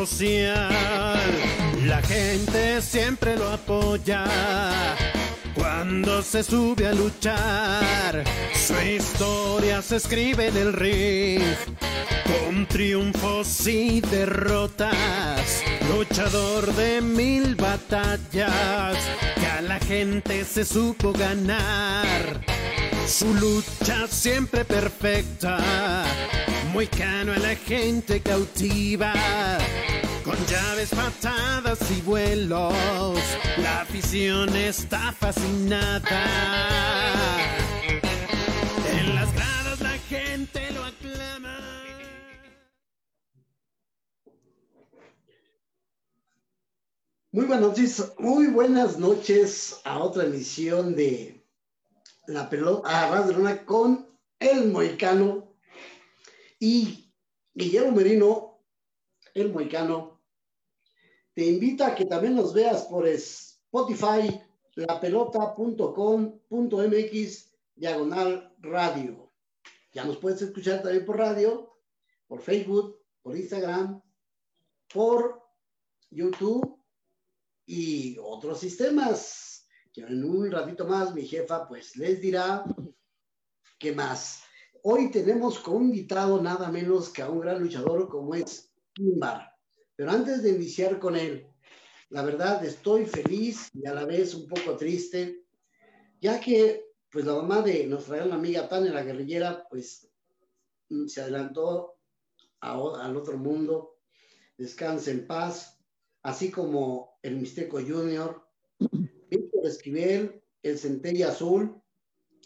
La gente siempre lo apoya cuando se sube a luchar. Su historia se escribe en el ring con triunfos y derrotas, luchador de mil batallas, que a la gente se supo ganar. Su lucha siempre perfecta, muy a la gente cautiva. Con llaves, patadas y vuelos, la afición está fascinada. En las gradas la gente lo aclama. Muy buenas noches, muy buenas noches a otra emisión de La Pelota a Ras con el Moicano y Guillermo Merino, el Moicano. Te invita a que también nos veas por Spotify, lapelota.com.mx, diagonal radio. Ya nos puedes escuchar también por radio, por Facebook, por Instagram, por YouTube y otros sistemas. Que en un ratito más mi jefa pues les dirá qué más. Hoy tenemos como invitado nada menos que a un gran luchador como es Kimbar. Pero antes de iniciar con él, la verdad estoy feliz y a la vez un poco triste, ya que pues la mamá de nuestra gran amiga Tania la guerrillera pues se adelantó a, al otro mundo. Descanse en paz así como el Mixteco Junior, Víctor Esquivel, el Centella Azul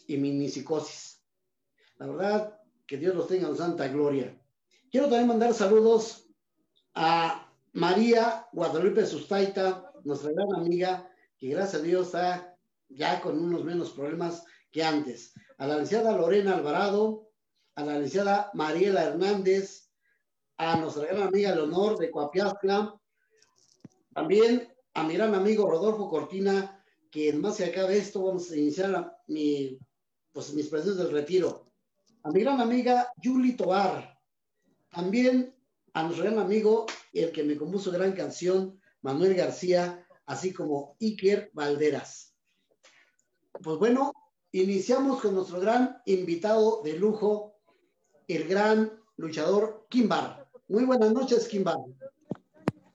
y Minicicosis. La verdad, que Dios los tenga en santa gloria. Quiero también mandar saludos a María Guadalupe Sustaita, nuestra gran amiga, que gracias a Dios está ya con unos menos problemas que antes. A la licenciada Lorena Alvarado, a la licenciada Mariela Hernández, a nuestra gran amiga Leonor de Coapiazcla, también a mi gran amigo Rodolfo Cortina, que más se acabe esto, vamos a iniciar mi, pues, mis presencias del retiro. A mi gran amiga Julie Tobar. También a nuestro gran amigo, el que me compuso gran canción, Manuel García, así como Iker Valderas. Pues bueno, iniciamos con nuestro gran invitado de lujo, el gran luchador Kimbar. Muy buenas noches, Kimbar.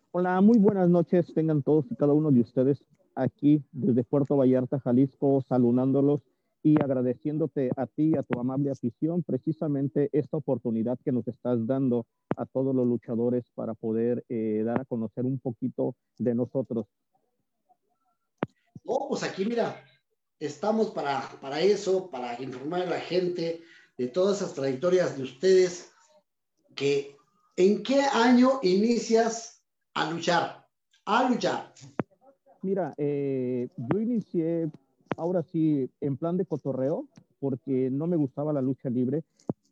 Hola, muy buenas noches. Tengan todos y cada uno de ustedes aquí desde Puerto Vallarta, Jalisco, saludándolos y agradeciéndote a ti, a tu amable afición, precisamente esta oportunidad que nos estás dando a todos los luchadores para poder eh, dar a conocer un poquito de nosotros. No, pues aquí mira, estamos para, para eso, para informar a la gente de todas esas trayectorias de ustedes, que en qué año inicias a luchar, a luchar. Mira, eh, yo inicié ahora sí en plan de cotorreo porque no me gustaba la lucha libre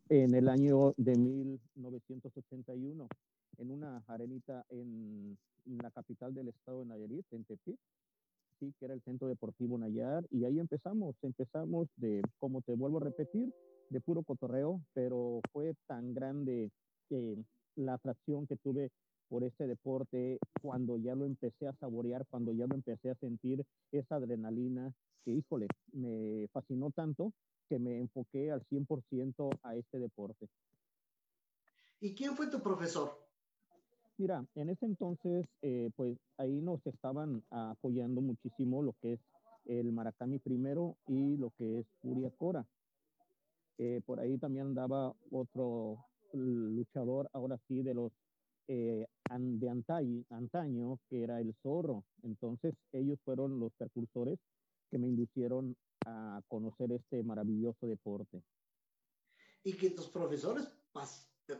en el año de 1981 en una arenita en, en la capital del estado de Nayarit, en Tepic, sí, que era el Centro Deportivo Nayar, y ahí empezamos, empezamos de, como te vuelvo a repetir, de puro cotorreo, pero fue tan grande eh, la atracción que tuve por este deporte cuando ya lo empecé a saborear, cuando ya lo empecé a sentir esa adrenalina, que híjole, me fascinó tanto que me enfoqué al 100% a este deporte. ¿Y quién fue tu profesor? Mira, en ese entonces, eh, pues ahí nos estaban apoyando muchísimo lo que es el Maracami primero y lo que es Furia Cora. Eh, por ahí también andaba otro luchador, ahora sí, de los eh, de antaño, antaño, que era el zorro. Entonces, ellos fueron los precursores que me inducieron a conocer este maravilloso deporte. Y que tus profesores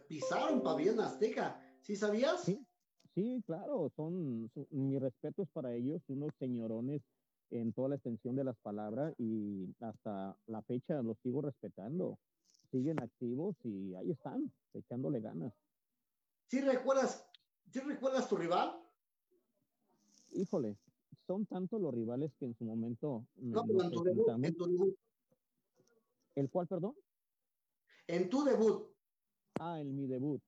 pisaron pabellón azteca, ¿sí sabías? Sí, sí claro, son, son, mi respeto es para ellos, unos señorones en toda la extensión de las palabras y hasta la fecha los sigo respetando. Siguen activos y ahí están, echándole ganas. ¿Sí recuerdas, ¿sí recuerdas tu rival? Híjole, son tanto los rivales que en su momento no, pero en tu, debut, en tu debut. ¿El cual, perdón? En tu debut. Ah, en mi debut.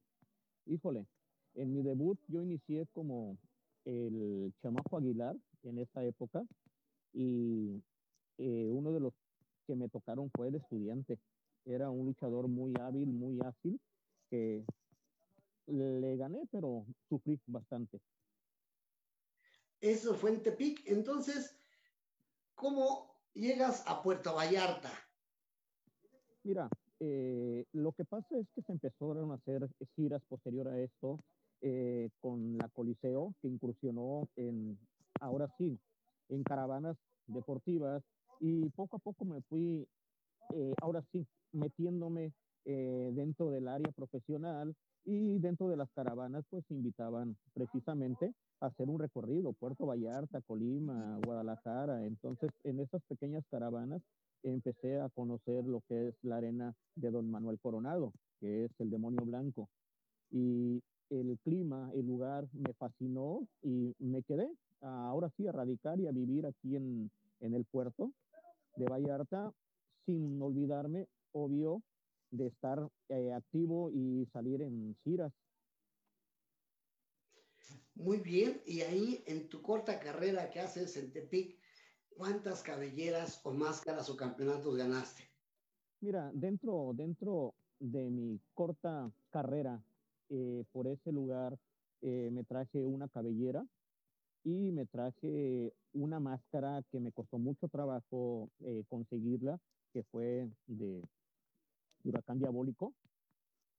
Híjole, en mi debut yo inicié como el chamaco Aguilar en esta época y eh, uno de los que me tocaron fue el estudiante. Era un luchador muy hábil, muy ágil, que le gané, pero sufrí bastante. Eso fue en Tepic. Entonces, ¿cómo llegas a Puerto Vallarta? Mira, eh, lo que pasa es que se empezaron a hacer giras posterior a esto eh, con la Coliseo, que incursionó en, ahora sí, en caravanas deportivas y poco a poco me fui, eh, ahora sí, metiéndome dentro del área profesional y dentro de las caravanas pues invitaban precisamente hacer un recorrido, Puerto Vallarta, Colima, Guadalajara. Entonces en esas pequeñas caravanas empecé a conocer lo que es la arena de Don Manuel Coronado, que es el demonio blanco. Y el clima, el lugar me fascinó y me quedé ahora sí a radicar y a vivir aquí en, en el puerto de Vallarta, sin olvidarme, obvio, de estar eh, activo y salir en giras. Muy bien, y ahí en tu corta carrera que haces en Tepic, ¿cuántas cabelleras o máscaras o campeonatos ganaste? Mira, dentro, dentro de mi corta carrera eh, por ese lugar, eh, me traje una cabellera y me traje una máscara que me costó mucho trabajo conseguirla, que fue de huracán diabólico,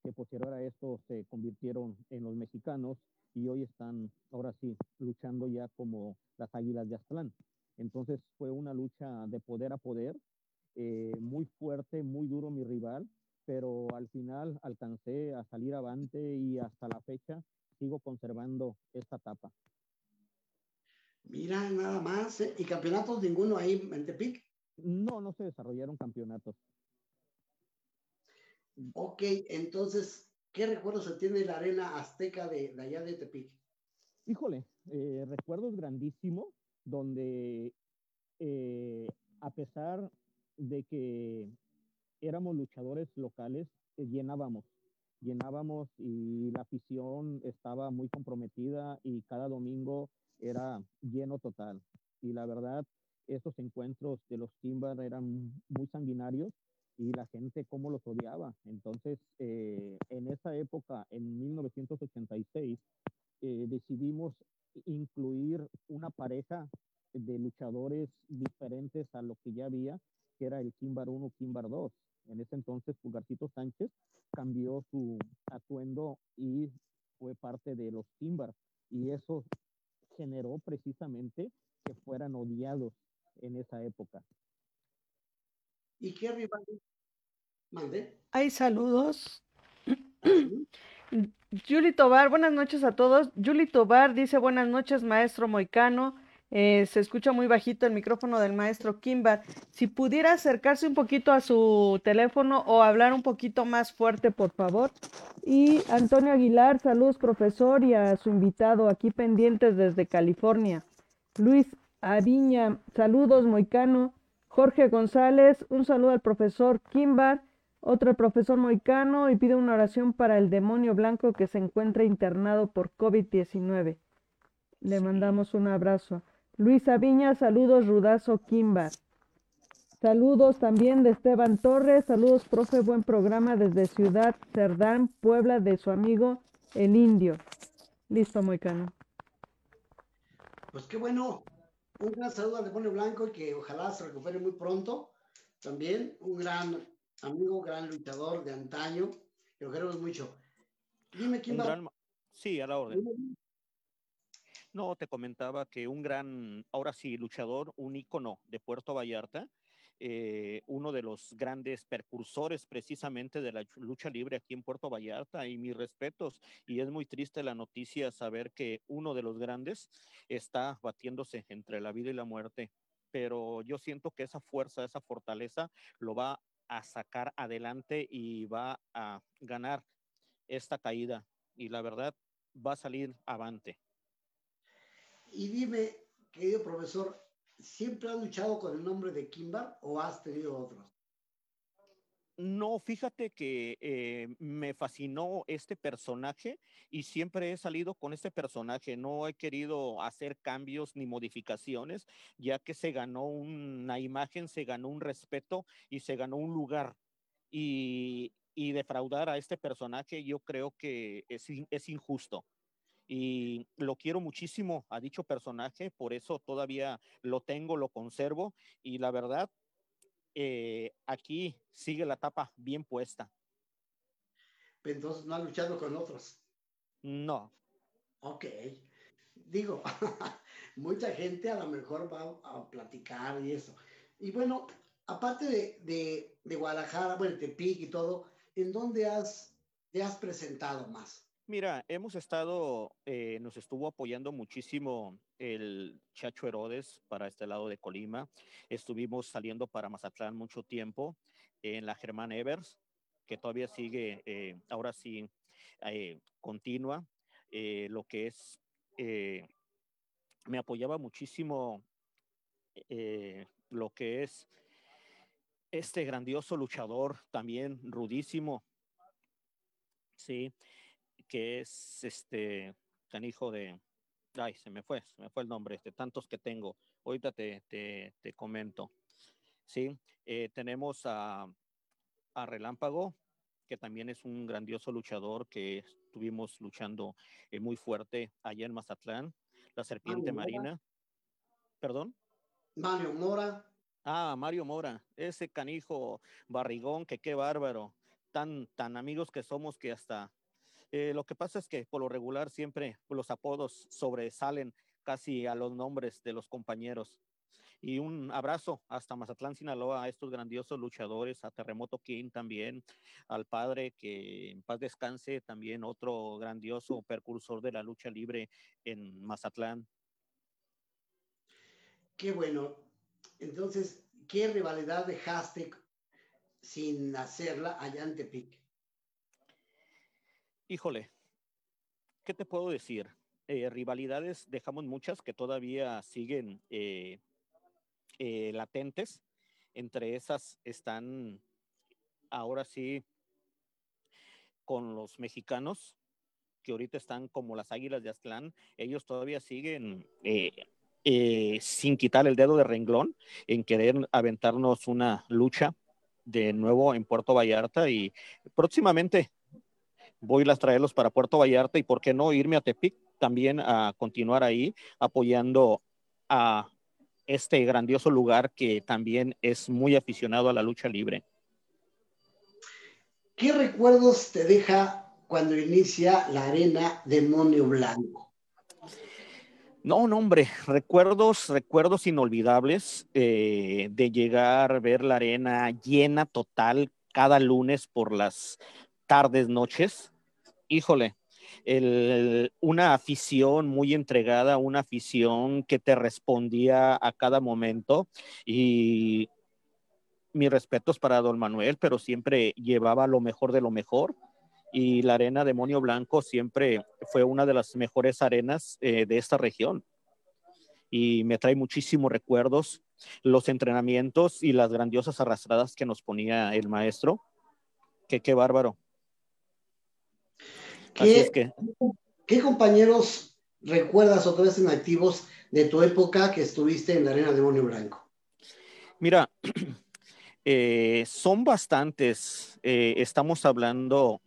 que posterior a esto se convirtieron en los mexicanos y hoy están, ahora sí, luchando ya como las águilas de Aztlán. Entonces fue una lucha de poder a poder, eh, muy fuerte, muy duro mi rival, pero al final alcancé a salir avante y hasta la fecha sigo conservando esta etapa. Mira, nada más. ¿eh? ¿Y campeonatos ninguno ahí en Tepic? No, no se desarrollaron campeonatos. Ok, entonces, ¿qué recuerdos se tiene de la arena azteca de, allá de Tepic? Híjole, eh, recuerdos grandísimos, donde eh, a pesar de que éramos luchadores locales, eh, llenábamos, llenábamos y la afición estaba muy comprometida y cada domingo era lleno total. Y la verdad, esos encuentros de los Kimbar eran muy sanguinarios y la gente cómo los odiaba. Entonces, eh, en esa época, en 1986, eh, decidimos incluir una pareja de luchadores diferentes a lo que ya había, que era el Kimbar 1, Kimbar 2. En ese entonces, Pulgarcito Sánchez cambió su atuendo y fue parte de los Kimbar. Y eso generó precisamente que fueran odiados en esa época. ¿Y qué rival Mande. Hay saludos. Julie Tobar, buenas noches a todos. Julie Tobar dice buenas noches, maestro Moicano. Eh, se escucha muy bajito el micrófono del maestro Kimbar. Si pudiera acercarse un poquito a su teléfono o hablar un poquito más fuerte, por favor. Y Antonio Aguilar, saludos profesor y a su invitado aquí pendientes desde California. Luis Aviña, saludos Moicano. Jorge González, un saludo al profesor Kimbar. Otro profesor moicano y pide una oración para el demonio blanco que se encuentra internado por COVID-19. Le mandamos un abrazo. Luis Aviña, saludos Rudazo Kimbar. Saludos también de Esteban Torres, saludos profe, buen programa desde Ciudad Cerdán, Puebla, de su amigo El Indio. Listo, Moicano. Pues qué bueno. Un gran saludo al demonio blanco y que ojalá se recupere muy pronto. También un gran amigo, gran luchador de antaño, que lo queremos mucho. Dime quién va. Sí, a la orden. No, te comentaba que un gran, ahora sí, luchador, un ícono de Puerto Vallarta, eh, uno de los grandes percursores precisamente de la lucha libre aquí en Puerto Vallarta y mis respetos. Y es muy triste la noticia saber que uno de los grandes está batiéndose entre la vida y la muerte. Pero yo siento que esa fuerza, esa fortaleza lo va a sacar adelante y va a ganar esta caída. Y la verdad, va a salir avante. Y dime, querido profesor, ¿siempre has luchado con el nombre de Kimbar o has tenido otros? No, fíjate que eh, me fascinó este personaje y siempre he salido con este personaje. No he querido hacer cambios ni modificaciones, ya que se ganó una imagen, se ganó un respeto y se ganó un lugar. Y, defraudar a este personaje yo creo que es injusto y lo quiero muchísimo a dicho personaje, por eso todavía lo tengo, lo conservo y la verdad, eh, aquí sigue la tapa bien puesta. Entonces no ha luchado con otros. No. Ok. Digo, mucha gente a lo mejor va a platicar y eso. Y bueno, aparte de, de, de Guadalajara, bueno, Tepic y todo, ¿en dónde has, te has presentado más? Mira, hemos estado, eh, nos estuvo apoyando muchísimo el Chacho Herodes para este lado de Colima. Estuvimos saliendo para Mazatlán mucho tiempo en la Germán Evers, que todavía sigue, eh, ahora sí, eh, continua. lo que es, me apoyaba muchísimo lo que es este grandioso luchador, también rudísimo. Sí, que es este canijo de, ay, se me fue, se me fue el nombre, de tantos que tengo. Ahorita te, te, te comento. Sí, eh, tenemos a, a Relámpago, que también es un grandioso luchador que estuvimos luchando eh, muy fuerte allá en Mazatlán. La serpiente marina. ¿Perdón? Mario Mora. Ah, Mario Mora, ese canijo barrigón, que qué bárbaro. Tan, tan amigos que somos que hasta eh, lo que pasa es que por lo regular siempre los apodos sobresalen casi a los nombres de los compañeros. Y un abrazo hasta Mazatlán, Sinaloa, a estos grandiosos luchadores, a Terremoto King también, al padre que en paz descanse, también otro grandioso percursor de la lucha libre en Mazatlán. Qué bueno. Entonces, ¿qué rivalidad dejaste sin hacerla allá en Tepic? Híjole, ¿qué te puedo decir? Eh, rivalidades dejamos muchas que todavía siguen eh, eh, latentes. Entre esas están ahora sí con los mexicanos, que ahorita están como las águilas de Aztlán. Ellos todavía siguen sin quitar el dedo de renglón en querer aventarnos una lucha de nuevo en Puerto Vallarta y próximamente voy a traerlos para Puerto Vallarta y por qué no irme a Tepic también a continuar ahí apoyando a este grandioso lugar que también es muy aficionado a la lucha libre. ¿Qué recuerdos te deja cuando inicia la arena Demonio Blanco? No, no, hombre, recuerdos, recuerdos inolvidables eh, de llegar, ver la arena llena total cada lunes por las tardes, noches, híjole, una afición muy entregada, una afición que te respondía a cada momento. Y mis respetos para don Manuel, pero siempre llevaba lo mejor de lo mejor. Y la arena Demonio Blanco siempre fue una de las mejores arenas eh, de esta región. Y me trae muchísimos recuerdos, los entrenamientos y las grandiosas arrastradas que nos ponía el maestro, que qué bárbaro. ¿Qué, ¿Qué compañeros recuerdas o todavía están activos de tu época que estuviste en la Arena Demonio Blanco? Mira, eh, son bastantes. Eh, estamos hablando,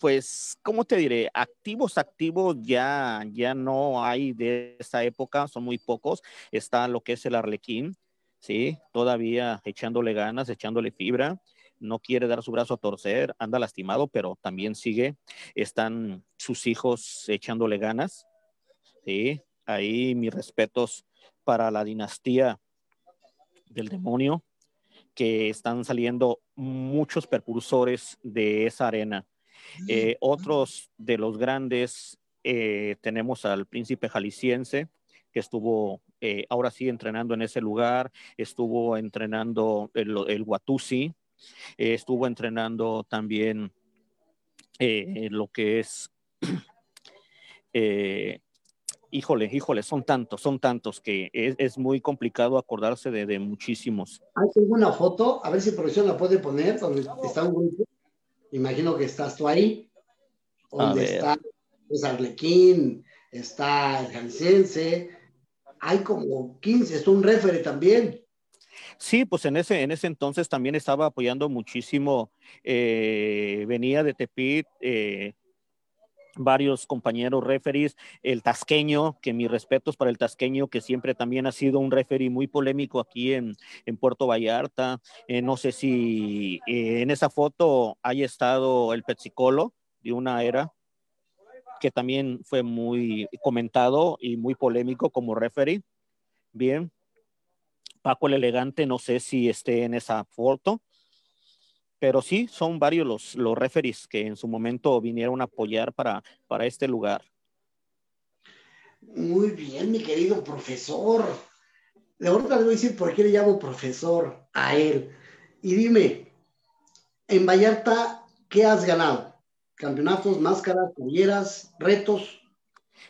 pues, ¿cómo te diré? Activos, activos ya, ya no hay de esa época, son muy pocos. Está lo que es el Arlequín, ¿sí? Todavía echándole ganas, echándole fibra no quiere dar su brazo a torcer, anda lastimado, pero también sigue. Están sus hijos echándole ganas. Sí, ahí mis respetos para la dinastía del demonio, que están saliendo muchos percursores de esa arena. Eh, otros de los grandes, eh, tenemos al príncipe jalisciense, que estuvo eh, ahora sí entrenando en ese lugar, estuvo entrenando el, el Watusi, eh, estuvo entrenando también eh, lo que es eh, híjole, híjole, son tantos, son tantos que es, muy complicado acordarse de, muchísimos. Hay alguna foto, a ver si producción la puede poner, donde está un grupo. Imagino que estás tú ahí, donde está pues, Arlequín, está el Jansense, hay como 15, es un refere también. Sí, pues en ese, en ese entonces también estaba apoyando muchísimo, eh, venía de Tepit, eh, varios compañeros referees, el tasqueño, que mis respetos para el tasqueño, que siempre también ha sido un referee muy polémico aquí en, Puerto Vallarta. Eh, no sé si en esa foto haya estado el Petsicolo de una era, que también fue muy comentado y muy polémico como referee. Bien. Paco el Elegante, no sé si esté en esa foto, pero sí, son varios los, los referees que en su momento vinieron a apoyar para, para este lugar. Muy bien, mi querido profesor. De ahorita le voy a decir por qué le llamo profesor a él. Y dime, en Vallarta, ¿qué has ganado? campeonatos, máscaras, polleras, retos.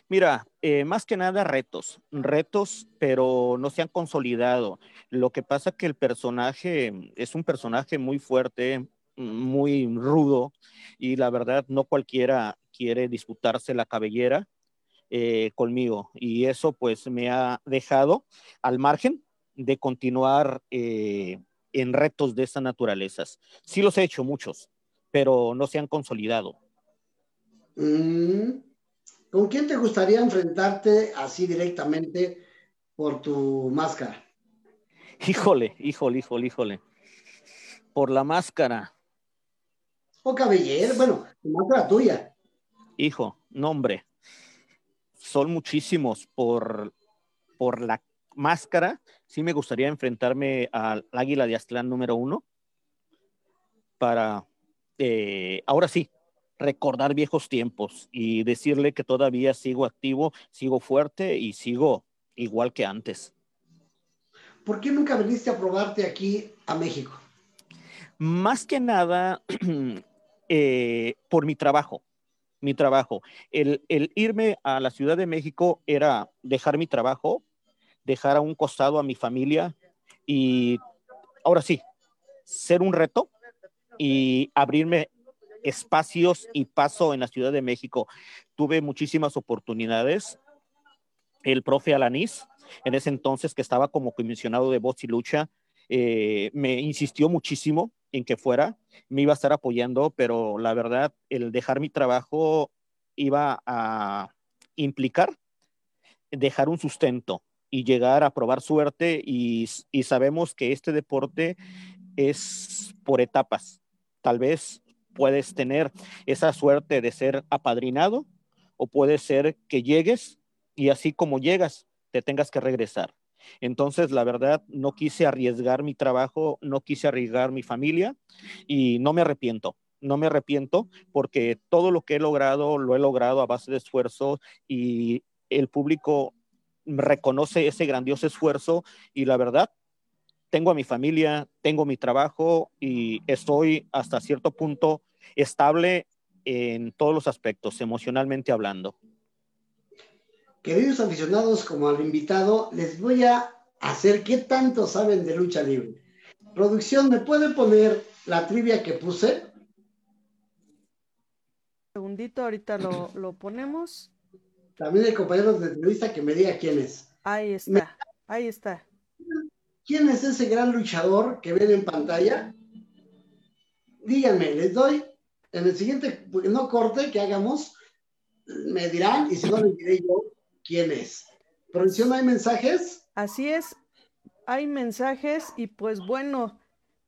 Mira, eh, más que nada retos, retos, pero no se han consolidado. Lo que pasa que el personaje es un personaje muy fuerte, muy rudo, y la verdad no cualquiera quiere disputarse la cabellera eh, conmigo. Y eso pues me ha dejado al margen de continuar eh, en retos de esas naturalezas. Sí los he hecho muchos, pero no se han consolidado. Mm, ¿Con quién te gustaría enfrentarte así directamente por tu máscara? Híjole, híjole, híjole, híjole. Por la máscara. O cabellera, bueno, tu máscara tuya. Hijo, nombre. Son muchísimos por, por la máscara. Sí me gustaría enfrentarme al Águila de Aztlán número uno para eh, ahora sí, recordar viejos tiempos y decirle que todavía sigo activo, sigo fuerte y sigo igual que antes. ¿Por qué nunca viniste a probarte aquí a México? Más que nada eh, por mi trabajo, mi trabajo. El, el, irme a la Ciudad de México era dejar mi trabajo, dejar a un costado a mi familia y ahora sí, ser un reto y abrirme espacios y paso en la Ciudad de México. Tuve muchísimas oportunidades. El profe Alanís, en ese entonces que estaba como comisionado de voz y lucha, eh, me insistió muchísimo en que fuera, me iba a estar apoyando, pero la verdad, el dejar mi trabajo iba a implicar dejar un sustento y llegar a probar suerte y, y sabemos que este deporte es por etapas tal vez puedes tener esa suerte de ser apadrinado o puede ser que llegues y así como llegas, te tengas que regresar. Entonces, la verdad, no quise arriesgar mi trabajo, no quise arriesgar mi familia y no me arrepiento. No me arrepiento porque todo lo que he logrado lo he logrado a base de esfuerzo y el público reconoce ese grandioso esfuerzo y la verdad tengo a mi familia, tengo mi trabajo y estoy hasta cierto punto estable en todos los aspectos, emocionalmente hablando. Queridos aficionados, como al invitado, les voy a hacer qué tanto saben de lucha libre. Producción, ¿me puede poner la trivia que puse? segundito, ahorita lo, lo, ponemos. También hay compañeros de entrevista que me diga quién es. Ahí está, ahí está. ¿Quién es ese gran luchador que ven en pantalla? Díganme, les doy en el siguiente, no corte que hagamos, me dirán y si no les diré yo quién es. Producción, ¿hay mensajes? Así es, hay mensajes y pues bueno,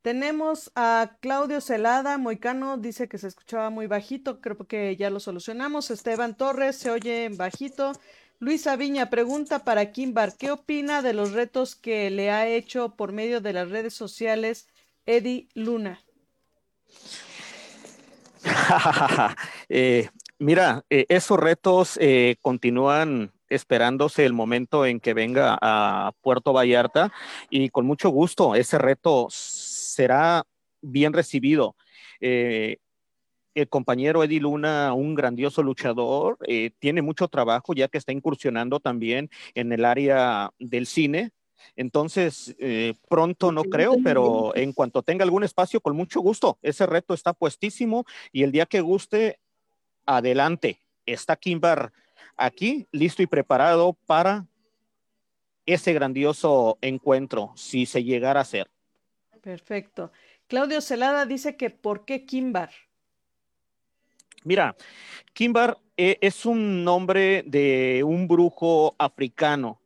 tenemos a Claudio Celada, Moicano, dice que se escuchaba muy bajito, creo que ya lo solucionamos. Esteban Torres se oye bajito. Luisa Viña pregunta para Kimbar, ¿qué opina de los retos que le ha hecho por medio de las redes sociales Eddie Luna? Eh, mira, eh, esos retos eh, continúan esperándose el momento en que venga a Puerto Vallarta y con mucho gusto ese reto será bien recibido. el compañero Eddie Luna, un grandioso luchador, tiene mucho trabajo ya que está incursionando también en el área del cine. Entonces, eh, pronto no creo, pero en cuanto tenga algún espacio, con mucho gusto. Ese reto está puestísimo y el día que guste, adelante. Está Kimbar aquí, listo y preparado para ese grandioso encuentro, si se llegara a hacer. Perfecto. Claudio Celada dice que ¿por qué Kimbar? Mira, Kimbar eh, es un nombre de un brujo africano,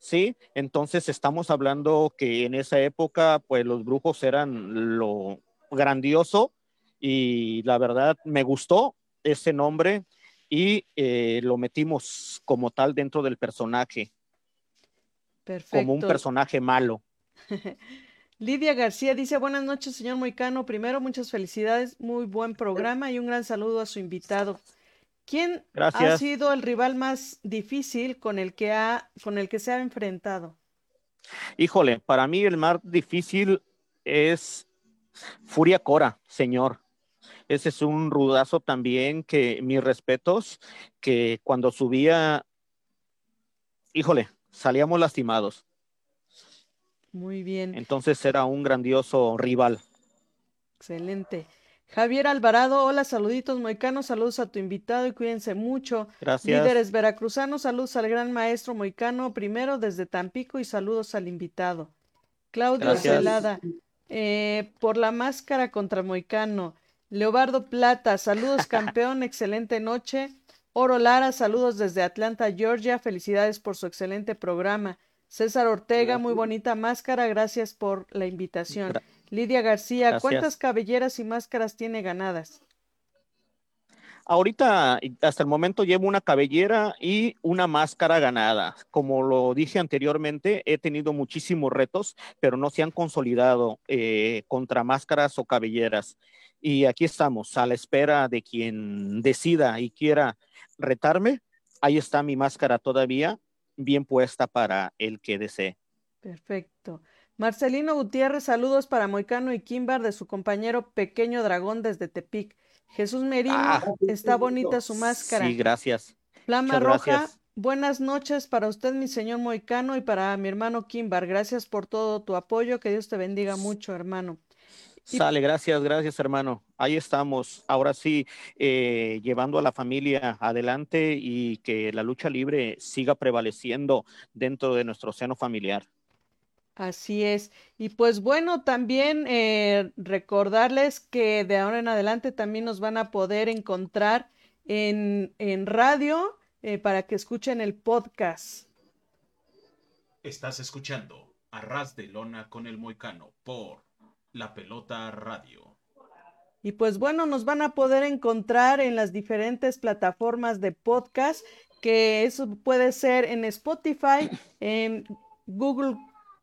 ¿sí? Entonces estamos hablando que en esa época, pues los brujos eran lo grandioso y la verdad me gustó ese nombre y eh, lo metimos como tal dentro del personaje. Perfecto. Como un personaje malo. Lidia García dice, buenas noches, señor Moicano. Primero, muchas felicidades, muy buen programa y un gran saludo a su invitado. ¿Quién ha sido el rival más difícil con el que ha, con el que se ha enfrentado? Híjole, para mí el más difícil es Furia Cora, señor. Ese es un rudazo también que mis respetos, que cuando subía, híjole, salíamos lastimados. Muy bien. Entonces era un grandioso rival. Excelente. Javier Alvarado, hola, saluditos moicanos, saludos a tu invitado y cuídense mucho. Gracias. Líderes veracruzanos, saludos al gran maestro moicano, primero desde Tampico y saludos al invitado. Claudio Celada, eh, por la máscara contra moicano. Leobardo Plata, saludos campeón, excelente noche. Oro Lara, saludos desde Atlanta, Georgia, felicidades por su excelente programa. César Ortega, muy bonita máscara, gracias por la invitación. Lidia García, ¿cuántas cabelleras y máscaras tiene ganadas? Ahorita, hasta el momento, llevo una cabellera y una máscara ganada. Como lo dije anteriormente, he tenido muchísimos retos, pero no se han consolidado eh, contra máscaras o cabelleras. Y aquí estamos, a la espera de quien decida y quiera retarme. Ahí está mi máscara todavía bien puesta para el que desee. Perfecto. Marcelino Gutiérrez, saludos para Moicano y Kimbar de su compañero Pequeño Dragón desde Tepic. Jesús Merino, ah, está bonita su máscara. Sí, gracias. Flama Roja, buenas noches para usted, mi señor Moicano, y para mi hermano Kimbar. Gracias por todo tu apoyo. Que Dios te bendiga mucho, hermano. Sale, gracias, gracias hermano. Ahí estamos, ahora sí, eh, llevando a la familia adelante y que la lucha libre siga prevaleciendo dentro de nuestro seno familiar. Así es. Y pues bueno, también eh, recordarles que de ahora en adelante también nos van a poder encontrar en, en radio eh, para que escuchen el podcast. Estás escuchando Arras de Lona con el Moicano por la Pelota Radio. Y pues bueno, nos van a poder encontrar en las diferentes plataformas de podcast, que eso puede ser en Spotify, en Google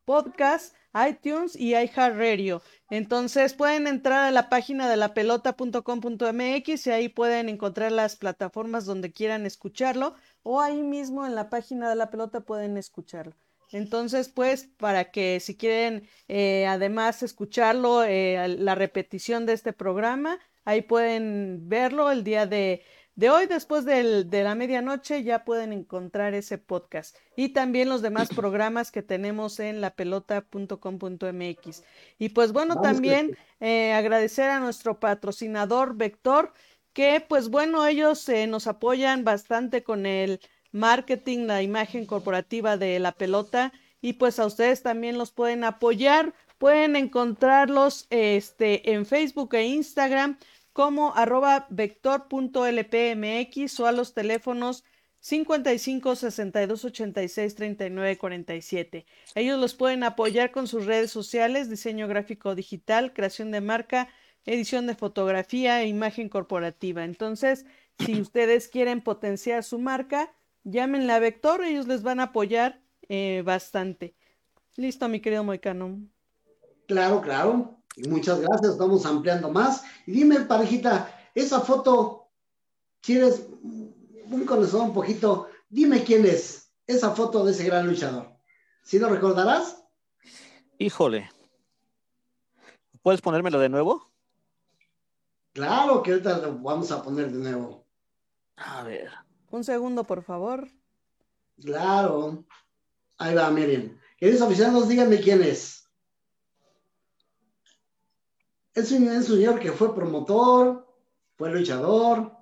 Podcast, iTunes y iHeartRadio. Entonces pueden entrar a la página de la pelota.com.mx y ahí pueden encontrar las plataformas donde quieran escucharlo o ahí mismo en la página de la pelota pueden escucharlo. Entonces, pues, para que si quieren eh, además escucharlo, eh, la repetición de este programa, ahí pueden verlo el día de, de hoy, después del, de la medianoche, ya pueden encontrar ese podcast. Y también los demás programas que tenemos en lapelota.com.mx. Y pues bueno, también eh, agradecer a nuestro patrocinador Vector, que pues bueno, ellos nos apoyan bastante con el marketing, la imagen corporativa de la pelota y pues a ustedes también los pueden apoyar. Pueden encontrarlos este, en Facebook e Instagram como arroba vector.lpmx o a los teléfonos 55 62 86 39 47. Ellos los pueden apoyar con sus redes sociales, diseño gráfico digital, creación de marca, edición de fotografía e imagen corporativa. Entonces, si ustedes quieren potenciar su marca, llámenle a Vector, ellos les van a apoyar eh, bastante. Listo, mi querido Moicano. Claro, claro. Y muchas gracias. Vamos ampliando más. Y dime, parejita, esa foto, si eres un conocedor un poquito, dime quién es esa foto de ese gran luchador. ¿Sí lo recordarás? Híjole. ¿Puedes ponérmelo de nuevo? Claro que ahorita lo vamos a poner de nuevo. A ver. Un segundo, por favor. Claro. Ahí va, miren. Queridos aficionados, díganme quién es. Es un, es un señor que fue promotor, fue luchador,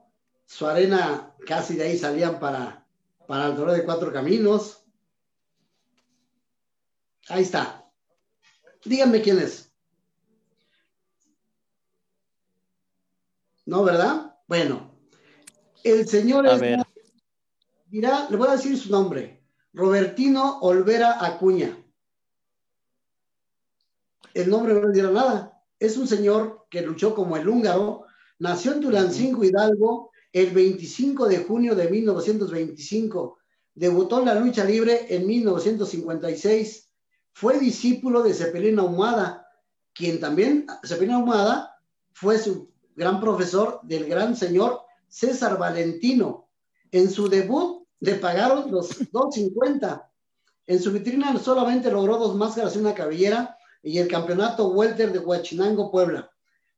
su arena casi de ahí salían para, para el Toro de Cuatro Caminos. Ahí está. Díganme quién es. ¿No, verdad? Bueno, el señor A es, ver. dirá, le voy a decir su nombre, Robertino Olvera Acuña. El nombre no le dirá nada. Es un señor que luchó como el húngaro, nació en Tulancingo, Hidalgo, el 25 de junio de 1925. Debutó en la lucha libre en 1956. Fue discípulo de Cepelín Ahumada, quien también, Cepelín Ahumada, fue su gran profesor del gran señor César Valentino. En su debut le pagaron los 2.50. En su vitrina solamente logró dos máscaras y una cabellera y el campeonato welter de Huachinango, Puebla.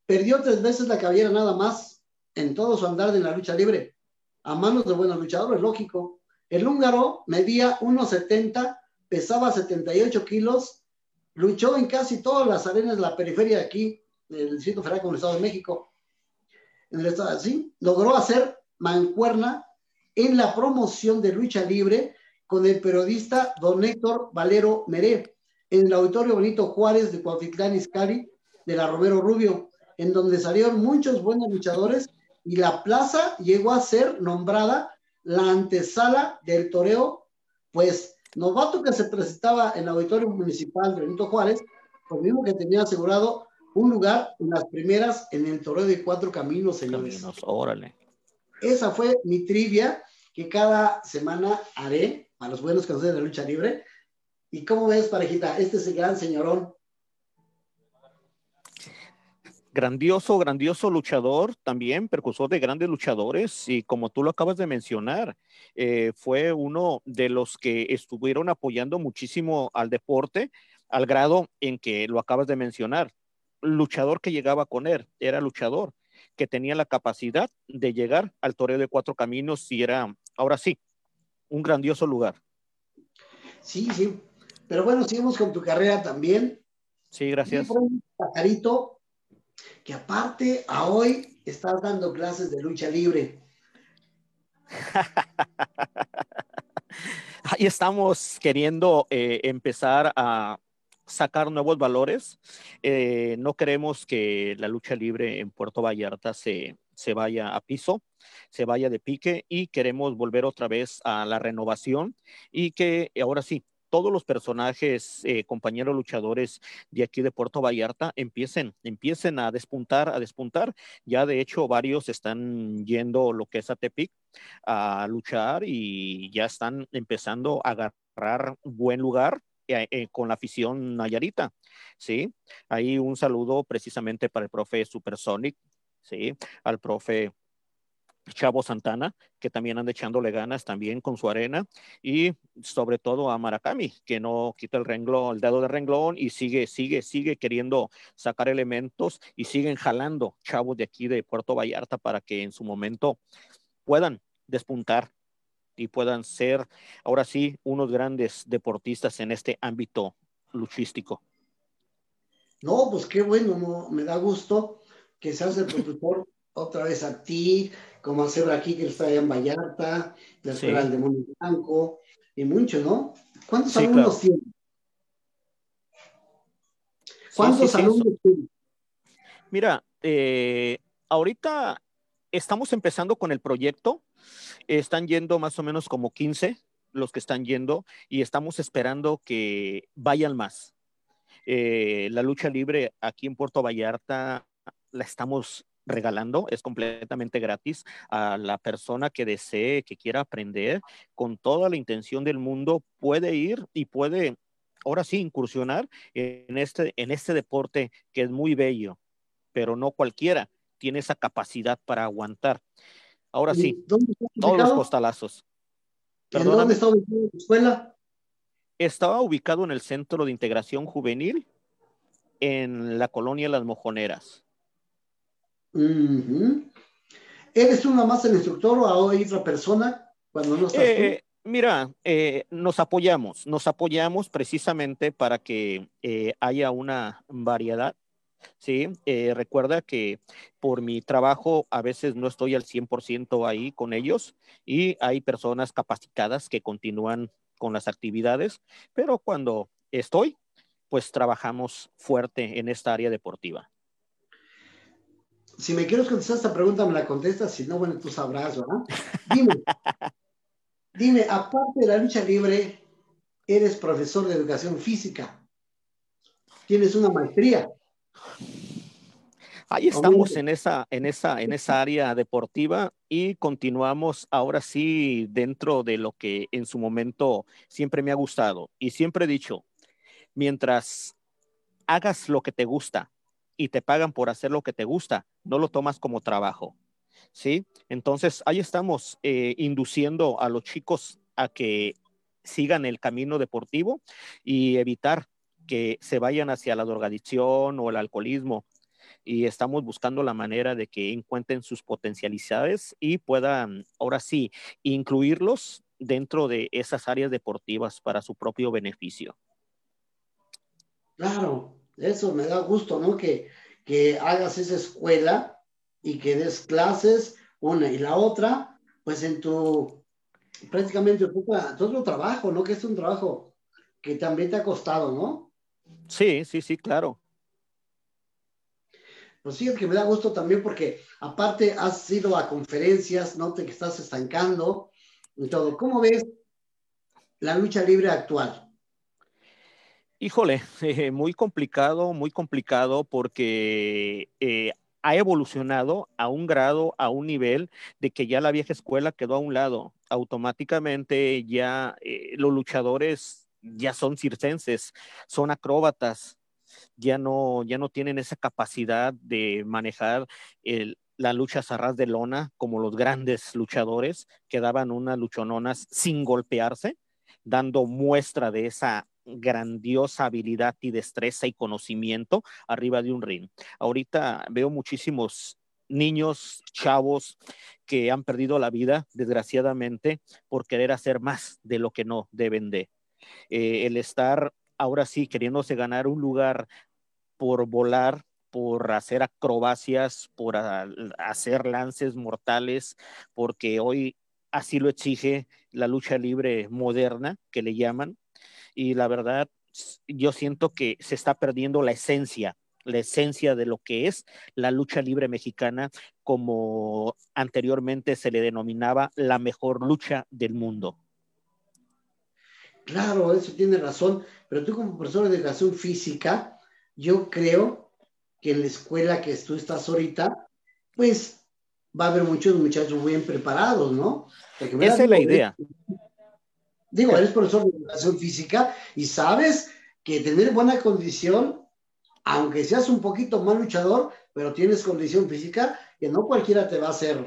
Perdió tres veces la cabellera nada más en todo su andar de la lucha libre. A manos de buenos luchadores, lógico. El húngaro medía 1.70, pesaba 78 kilos, luchó en casi todas las arenas de la periferia de aquí, del Distrito Federal con el Estado de México. En el estado así, logró hacer mancuerna en la promoción de lucha libre con el periodista don Héctor Valero Meré en el Auditorio Benito Juárez de Cuautitlán Izcalli de la Romero Rubio, en donde salieron muchos buenos luchadores y la plaza llegó a ser nombrada la antesala del toreo, pues novato que se presentaba en el Auditorio Municipal de Benito Juárez, pues mismo que tenía asegurado un lugar en las primeras en el toreo de cuatro caminos, señores. Caminos, órale. Esa fue mi trivia que cada semana haré a los buenos conocedores de la lucha libre. ¿Y cómo ves, parejita? Este es el gran señorón. Grandioso, grandioso luchador, también precursor de grandes luchadores y como tú lo acabas de mencionar, eh, fue uno de los que estuvieron apoyando muchísimo al deporte al grado en que lo acabas de mencionar. Luchador que llegaba con él, era luchador que tenía la capacidad de llegar al toreo de cuatro caminos y era, ahora sí, un grandioso lugar. Sí, sí. Pero bueno, seguimos con tu carrera también. Sí, gracias. Un pajarito que aparte a hoy estás dando clases de lucha libre. Ahí estamos queriendo eh, empezar a sacar nuevos valores. Eh, no queremos que la lucha libre en Puerto Vallarta se, se vaya a piso, se vaya de pique y queremos volver otra vez a la renovación y que ahora sí, todos los personajes, eh, compañeros luchadores de aquí de Puerto Vallarta empiecen, empiecen a despuntar, a despuntar. Ya de hecho varios están yendo lo que es a Tepic a luchar y ya están empezando a agarrar buen lugar eh, eh, con la afición nayarita, ¿sí? Ahí un saludo precisamente para el profe Supersonic, ¿sí? Al profe Chavo Santana, que también anda echándole ganas también con su arena, y sobre todo a Maracami, que no quita el renglón, el dedo de renglón y sigue, sigue, sigue queriendo sacar elementos y siguen jalando chavos de aquí de Puerto Vallarta para que en su momento puedan despuntar y puedan ser ahora sí unos grandes deportistas en este ámbito luchístico. No, pues qué bueno, no, me da gusto que seas el productor otra vez a ti, como a aquí que está allá en Vallarta, la Escuela Sí. del Demonio Blanco, y mucho, ¿no? ¿Cuántos Sí, alumnos claro. tienen? ¿Cuántos sí, alumnos tienen? Mira, eh, ahorita estamos empezando con el proyecto. Están yendo más o menos como 15 los que están yendo y estamos esperando que vayan más. Eh, la lucha libre aquí en Puerto Vallarta la estamos regalando, es completamente gratis a la persona que desee, que quiera aprender, con toda la intención del mundo, puede ir y puede, ahora sí, incursionar en este, en este deporte que es muy bello, pero no cualquiera tiene esa capacidad para aguantar. Ahora sí, ¿Dónde está todos los costalazos. ¿En Perdóname. dónde está ubicada tu escuela? Estaba ubicado en el Centro de Integración Juvenil en la colonia Las Mojoneras. ¿Eres tú nomás el instructor o hay otra persona cuando no estás Eh, mira, eh, nos apoyamos, nos apoyamos precisamente para que eh, haya una variedad. Sí, Eh, recuerda que por mi trabajo a veces no estoy al 100% ahí con ellos y hay personas capacitadas que continúan con las actividades, pero cuando estoy, pues trabajamos fuerte en esta área deportiva. Si me quieres contestar esta pregunta, me la contestas. Si no, bueno, tú sabrás, ¿verdad? Dime, dime, aparte de la lucha libre, eres profesor de educación física. Tienes una maestría. Ahí estamos en esa, en esa, en esa área deportiva y continuamos ahora sí dentro de lo que en su momento siempre me ha gustado. Y siempre he dicho, mientras hagas lo que te gusta y te pagan por hacer lo que te gusta, no lo tomas como trabajo. ¿Sí? Entonces, ahí estamos eh, induciendo a los chicos a que sigan el camino deportivo y evitar que se vayan hacia la drogadicción o el alcoholismo y estamos buscando la manera de que encuentren sus potencialidades y puedan ahora sí incluirlos dentro de esas áreas deportivas para su propio beneficio. Claro, eso me da gusto, ¿no? Que, que hagas esa escuela y que des clases, una y la otra, pues en tu, prácticamente tu, tu otro trabajo, ¿no? Que es un trabajo que también te ha costado, ¿no? Sí, sí, sí, claro. Pues sí, es que me da gusto también porque aparte has ido a conferencias, no te que estás estancando y todo. ¿Cómo ves la lucha libre actual? Híjole, muy complicado, muy complicado porque eh, ha evolucionado a un grado, a un nivel de que ya la vieja escuela quedó a un lado. Automáticamente ya eh, los luchadores ya son circenses, son acróbatas, ya no, ya no tienen esa capacidad de manejar la lucha zarraz de lona como los grandes luchadores que daban unas luchononas sin golpearse, dando muestra de esa grandiosa habilidad y destreza y conocimiento arriba de un ring. Ahorita veo muchísimos niños, chavos que han perdido la vida, desgraciadamente, por querer hacer más de lo que no deben de. Eh, el estar ahora sí queriéndose ganar un lugar por volar, por hacer acrobacias, por hacer lances mortales, porque hoy así lo exige la lucha libre moderna, que le llaman, y la verdad, yo siento que se está perdiendo la esencia, la esencia de lo que es la lucha libre mexicana, como anteriormente se le denominaba la mejor lucha del mundo. Claro, eso tiene razón, pero tú como profesor de educación física, yo creo que en la escuela que tú estás ahorita, pues va a haber muchos muchachos bien preparados, ¿no? Esa es la idea. Digo, eres profesor de educación física y sabes que tener buena condición, aunque seas un poquito más luchador, pero tienes condición física, que no cualquiera te va a hacer,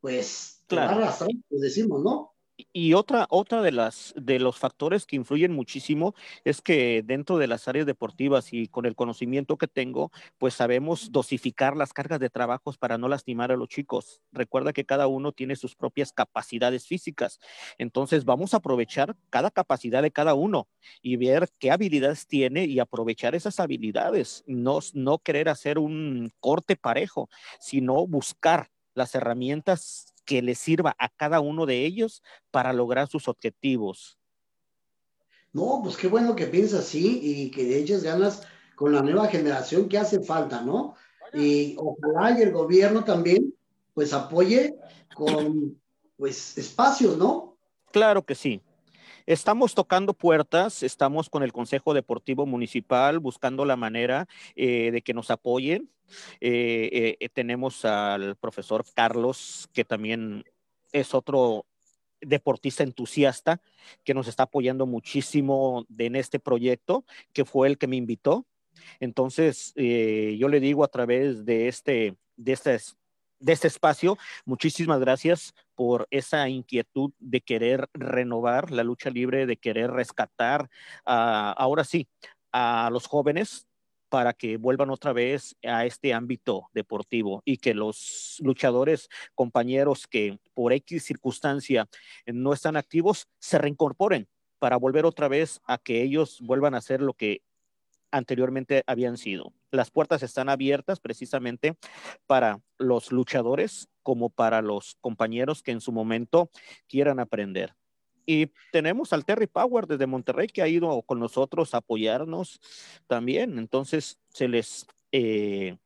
pues, claro. te va a arrastrar, pues decimos, ¿no? Y otra, otra de las de los factores que influyen muchísimo es que dentro de las áreas deportivas y con el conocimiento que tengo, pues sabemos dosificar las cargas de trabajos para no lastimar a los chicos. Recuerda que cada uno tiene sus propias capacidades físicas. Entonces vamos a aprovechar cada capacidad de cada uno y ver qué habilidades tiene y aprovechar esas habilidades. No, no querer hacer un corte parejo, sino buscar las herramientas que le sirva a cada uno de ellos para lograr sus objetivos. No, pues qué bueno que piensas así y que eches ganas con la nueva generación que hace falta, ¿no? Y ojalá y el gobierno también, pues apoye con, pues, espacios, ¿no? Claro que sí. Estamos tocando puertas, estamos con el Consejo Deportivo Municipal buscando la manera eh, de que nos apoyen. Eh, eh, tenemos al profesor Carlos, que también es otro deportista entusiasta que nos está apoyando muchísimo en este proyecto, que fue el que me invitó. Entonces, yo le digo a través de este, de este, de este espacio, muchísimas gracias por esa inquietud de querer renovar la lucha libre, de querer rescatar, ahora sí, a los jóvenes para que vuelvan otra vez a este ámbito deportivo y que los luchadores, compañeros que por X circunstancia no están activos, se reincorporen para volver otra vez a que ellos vuelvan a ser lo que anteriormente habían sido. Las puertas están abiertas precisamente para los luchadores como para los compañeros que en su momento quieran aprender. Y tenemos al Terry Power desde Monterrey que ha ido con nosotros a apoyarnos también. Entonces se les eh,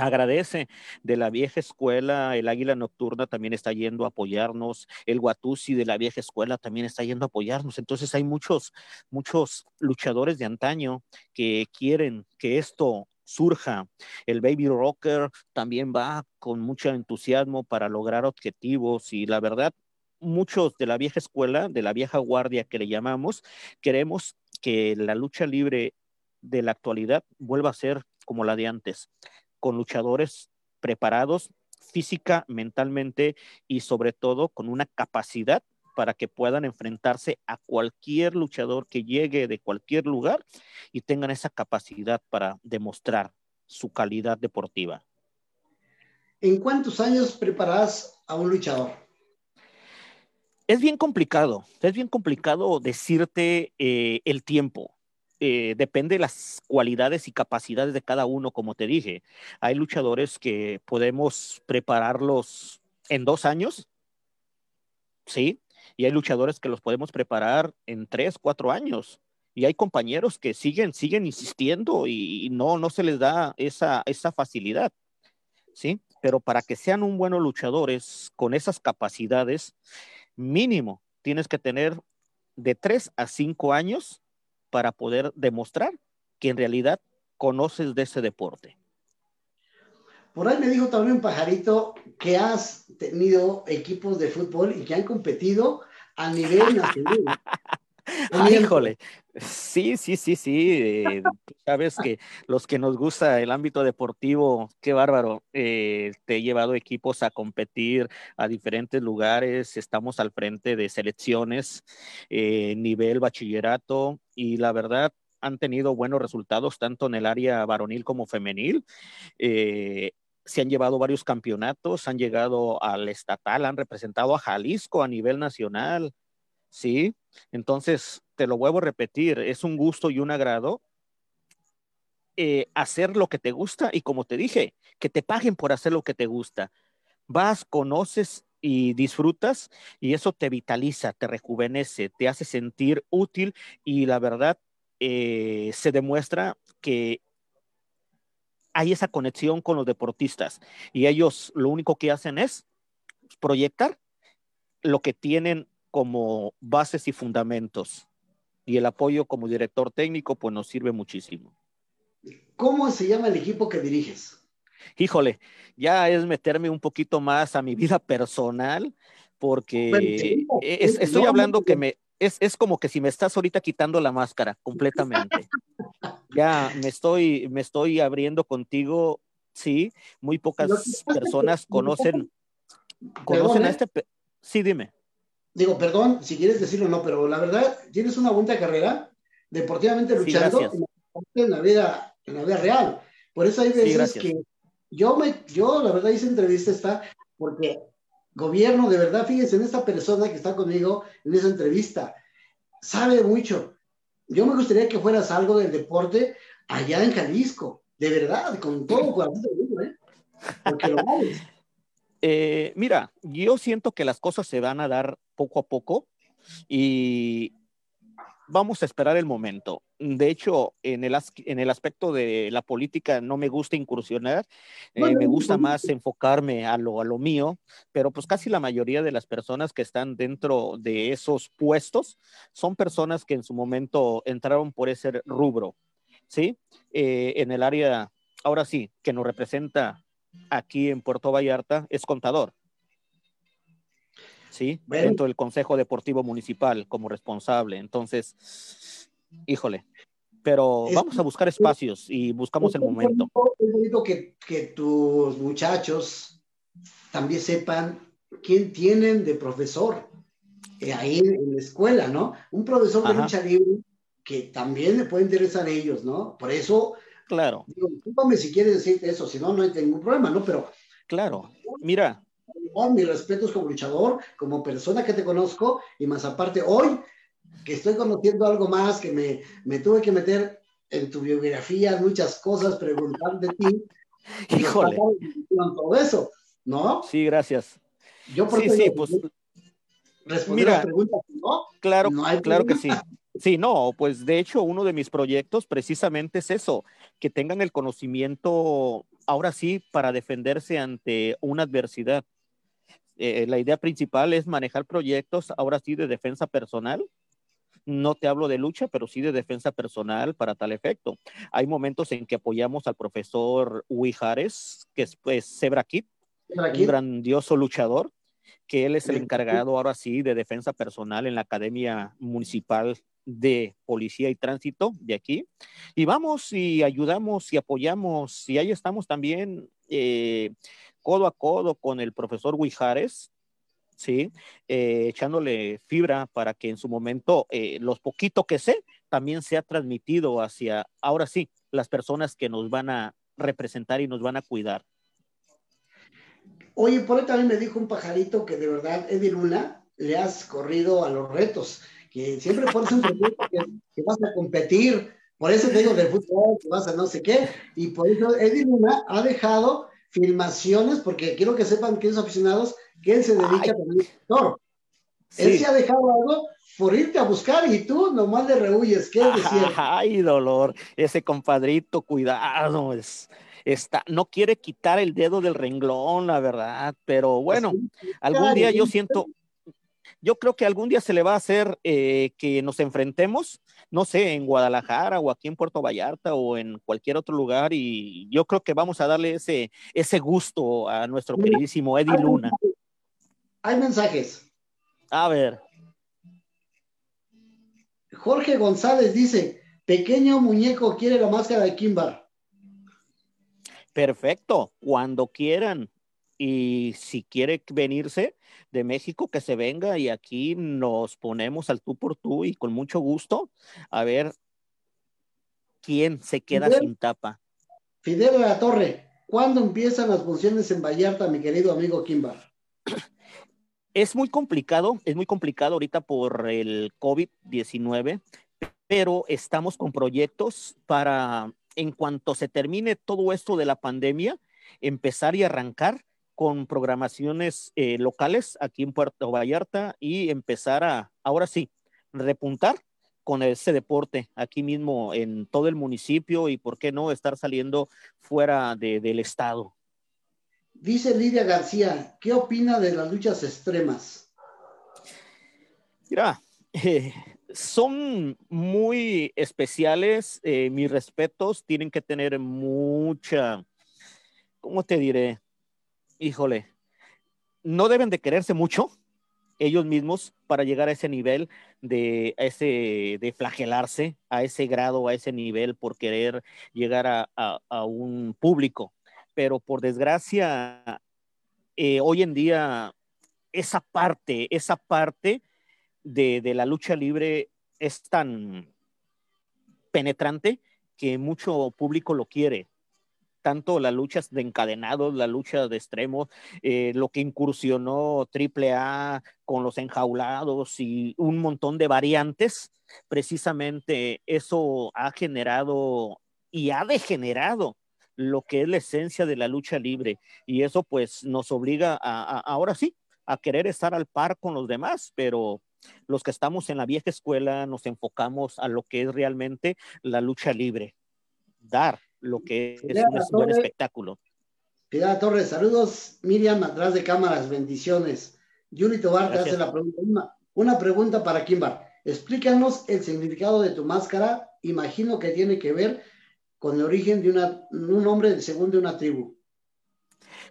agradece de la vieja escuela, el Águila Nocturna también está yendo a apoyarnos, el Guatusi de la vieja escuela también está yendo a apoyarnos. Entonces hay muchos, muchos luchadores de antaño que quieren que esto surja. El Baby Rocker también va con mucho entusiasmo para lograr objetivos y la verdad, muchos de la vieja escuela, de la vieja guardia que le llamamos, queremos que la lucha libre de la actualidad vuelva a ser como la de antes, con luchadores preparados física, mentalmente y sobre todo con una capacidad para que puedan enfrentarse a cualquier luchador que llegue de cualquier lugar y tengan esa capacidad para demostrar su calidad deportiva. ¿En cuántos años preparas a un luchador? Es bien complicado, es bien complicado decirte eh, el tiempo. Eh, depende de las cualidades y capacidades de cada uno, como te dije. Hay luchadores que podemos prepararlos en dos años, ¿sí? Y hay luchadores que los podemos preparar en tres, cuatro años. Y hay compañeros que siguen, siguen insistiendo y, no, no se les da esa, esa facilidad, ¿sí? Pero para que sean un buenos luchadores con esas capacidades, mínimo tienes que tener de tres a cinco años para poder demostrar que en realidad conoces de ese deporte. Por ahí me dijo también un pajarito que has tenido equipos de fútbol y que han competido a nivel nacional. híjole, sí, sí, sí, sí. Eh, sabes que los que nos gusta el ámbito deportivo, qué bárbaro. Eh, te he llevado equipos a competir a diferentes lugares. Estamos al frente de selecciones, eh, nivel bachillerato, y la verdad han tenido buenos resultados tanto en el área varonil como femenil. se han llevado varios campeonatos, han llegado al estatal, han representado a Jalisco a nivel nacional. ¿Sí? Entonces, te lo vuelvo a repetir, es un gusto y un agrado eh, hacer lo que te gusta y como te dije, que te paguen por hacer lo que te gusta. Vas, conoces y disfrutas y eso te vitaliza, te rejuvenece, te hace sentir útil y la verdad eh, se demuestra que hay esa conexión con los deportistas y ellos lo único que hacen es proyectar lo que tienen como bases y fundamentos. Y el apoyo como director técnico, pues nos sirve muchísimo. ¿Cómo se llama el equipo que diriges? Híjole, ya es meterme un poquito más a mi vida personal, porque estoy hablando que me, es, es, como que si me estás ahorita quitando la máscara completamente. ya me estoy, me estoy abriendo contigo, sí, muy pocas personas conocen, conocen a este, sí, dime digo, perdón si quieres decirlo o no, pero la verdad, tienes una buena carrera deportivamente luchando en, la vida, en la vida real. Por eso hay veces que yo, me, yo, la verdad, hice entrevista esta porque gobierno, de verdad, fíjense en esta persona que está conmigo en esa entrevista, sabe mucho. Yo me gustaría que fueras algo del deporte allá en Jalisco, de verdad, con todo corazón, ¿eh? porque lo vales. Eh, mira, yo siento que las cosas se van a dar poco a poco y vamos a esperar el momento. De hecho, en el, en el aspecto de la política no me gusta incursionar, eh, me gusta más enfocarme a lo, a lo mío, pero pues casi la mayoría de las personas que están dentro de esos puestos son personas que en su momento entraron por ese rubro, ¿sí? Eh, en el área, ahora sí, que nos representa aquí en Puerto Vallarta es contador. ¿Sí? Dentro del Consejo Deportivo Municipal como responsable. Entonces, híjole. Pero vamos a buscar espacios y buscamos el momento. Es bonito que, que tus muchachos también sepan quién tienen de profesor eh, ahí en la escuela, ¿no? Un profesor de lucha libre que también le puede interesar a ellos, ¿no? Por eso Claro. Digo, si quieres decir eso, si no, no hay ningún problema, ¿no? Pero Claro. Mira, oh, mis respetos como luchador, como persona que te conozco, y más aparte, hoy que estoy conociendo algo más, que me, me tuve que meter en tu biografía, muchas cosas, preguntar de ti. y híjole. con todo eso, ¿no? Sí, gracias. Yo por Sí, sí, pues responder mira. las preguntas, ¿no? claro, No hay claro que sí. Sí, no, pues de hecho uno de mis proyectos precisamente es eso, que tengan el conocimiento ahora sí para defenderse ante una adversidad. Eh, la idea principal es manejar proyectos ahora sí de defensa personal. No te hablo de lucha, pero sí de defensa personal para tal efecto. Hay momentos en que apoyamos al profesor Huijares, que es pues Zebra Kid, un grandioso luchador, que él es el encargado ahora sí de defensa personal en la Academia Municipal de Policía y Tránsito de aquí. Y vamos y ayudamos y apoyamos y ahí estamos también eh, codo a codo con el profesor Huijares, ¿sí? Eh, echándole fibra para que en su momento eh, los poquito que sé también sea transmitido hacia, ahora sí, las personas que nos van a representar y nos van a cuidar. Oye, por ahí también me dijo un pajarito que de verdad, Eddie Luna, le has corrido a los retos, que siempre pones un pretexto que, que vas a competir, por eso te digo del fútbol, que vas a no sé qué, y por eso Eddie Luna ha dejado filmaciones, porque quiero que sepan que esos aficionados, que él se dedica también a actor. Él Sí. se ha dejado algo por irte a buscar y tú nomás le rehuyes, ¿qué decir? Ay, dolor, ese compadrito, cuidado, es, está, no quiere quitar el dedo del renglón, la verdad, pero bueno, algún día yo siento, yo creo que algún día se le va a hacer eh, que nos enfrentemos, no sé, en Guadalajara o aquí en Puerto Vallarta o en cualquier otro lugar y yo creo que vamos a darle ese, ese gusto a nuestro queridísimo Eddie Luna. Hay mensajes. A ver, Jorge González dice, pequeño muñeco quiere la máscara de Kimbar. Perfecto, cuando quieran. Y si quiere venirse de México, que se venga y aquí nos ponemos al tú por tú y con mucho gusto a ver quién se queda Fidel. sin tapa. Fidel de la Torre, ¿cuándo empiezan las funciones en Vallarta, mi querido amigo Kimbar? Es muy complicado, es muy complicado ahorita por el COVID-19, pero estamos con proyectos para, en cuanto se termine todo esto de la pandemia, empezar y arrancar con programaciones eh, locales aquí en Puerto Vallarta y empezar a, ahora sí, repuntar con ese deporte aquí mismo en todo el municipio y, ¿por qué no?, estar saliendo fuera de, del estado. Dice Lidia García, ¿qué opina de las luchas extremas? Mira, eh, son muy especiales. eh, mis respetos tienen que tener mucha, ¿cómo te diré? Híjole, no deben de quererse mucho ellos mismos para llegar a ese nivel de ese de flagelarse a ese grado a ese nivel por querer llegar a, a- a un público pero por desgracia eh, hoy en día esa parte esa parte de, de la lucha libre es tan penetrante que mucho público lo quiere. Tanto las luchas de encadenados, la lucha de extremos, eh, lo que incursionó AAA con los enjaulados y un montón de variantes, precisamente eso ha generado y ha degenerado lo que es la esencia de la lucha libre. Y eso pues nos obliga a, a- ahora sí a querer estar al par con los demás, pero los que estamos en la vieja escuela nos enfocamos a lo que es realmente la lucha libre, dar lo que es un buen espectáculo. Piedad Torres, saludos. Miriam, atrás de cámaras, bendiciones. Yuri Tobar te hace la pregunta. Una, una pregunta para Kimbar. Explícanos el significado de tu máscara. Imagino que tiene que ver con el origen de una, un nombre según de una tribu.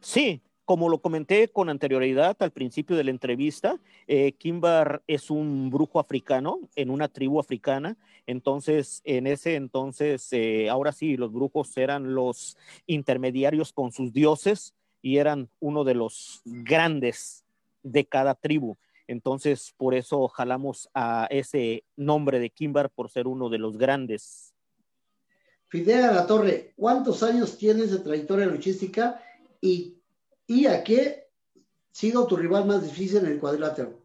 Sí, como lo comenté con anterioridad al principio de la entrevista, eh, Kimbar es un brujo africano en una tribu africana. Entonces, en ese entonces, eh, ahora sí, los brujos eran los intermediarios con sus dioses y eran uno de los grandes de cada tribu. Entonces, por eso jalamos a ese nombre de Kimbar por ser uno de los grandes. Fidel La Torre, ¿cuántos años tienes de trayectoria luchística y, y a qué sido tu rival más difícil en el cuadrilátero?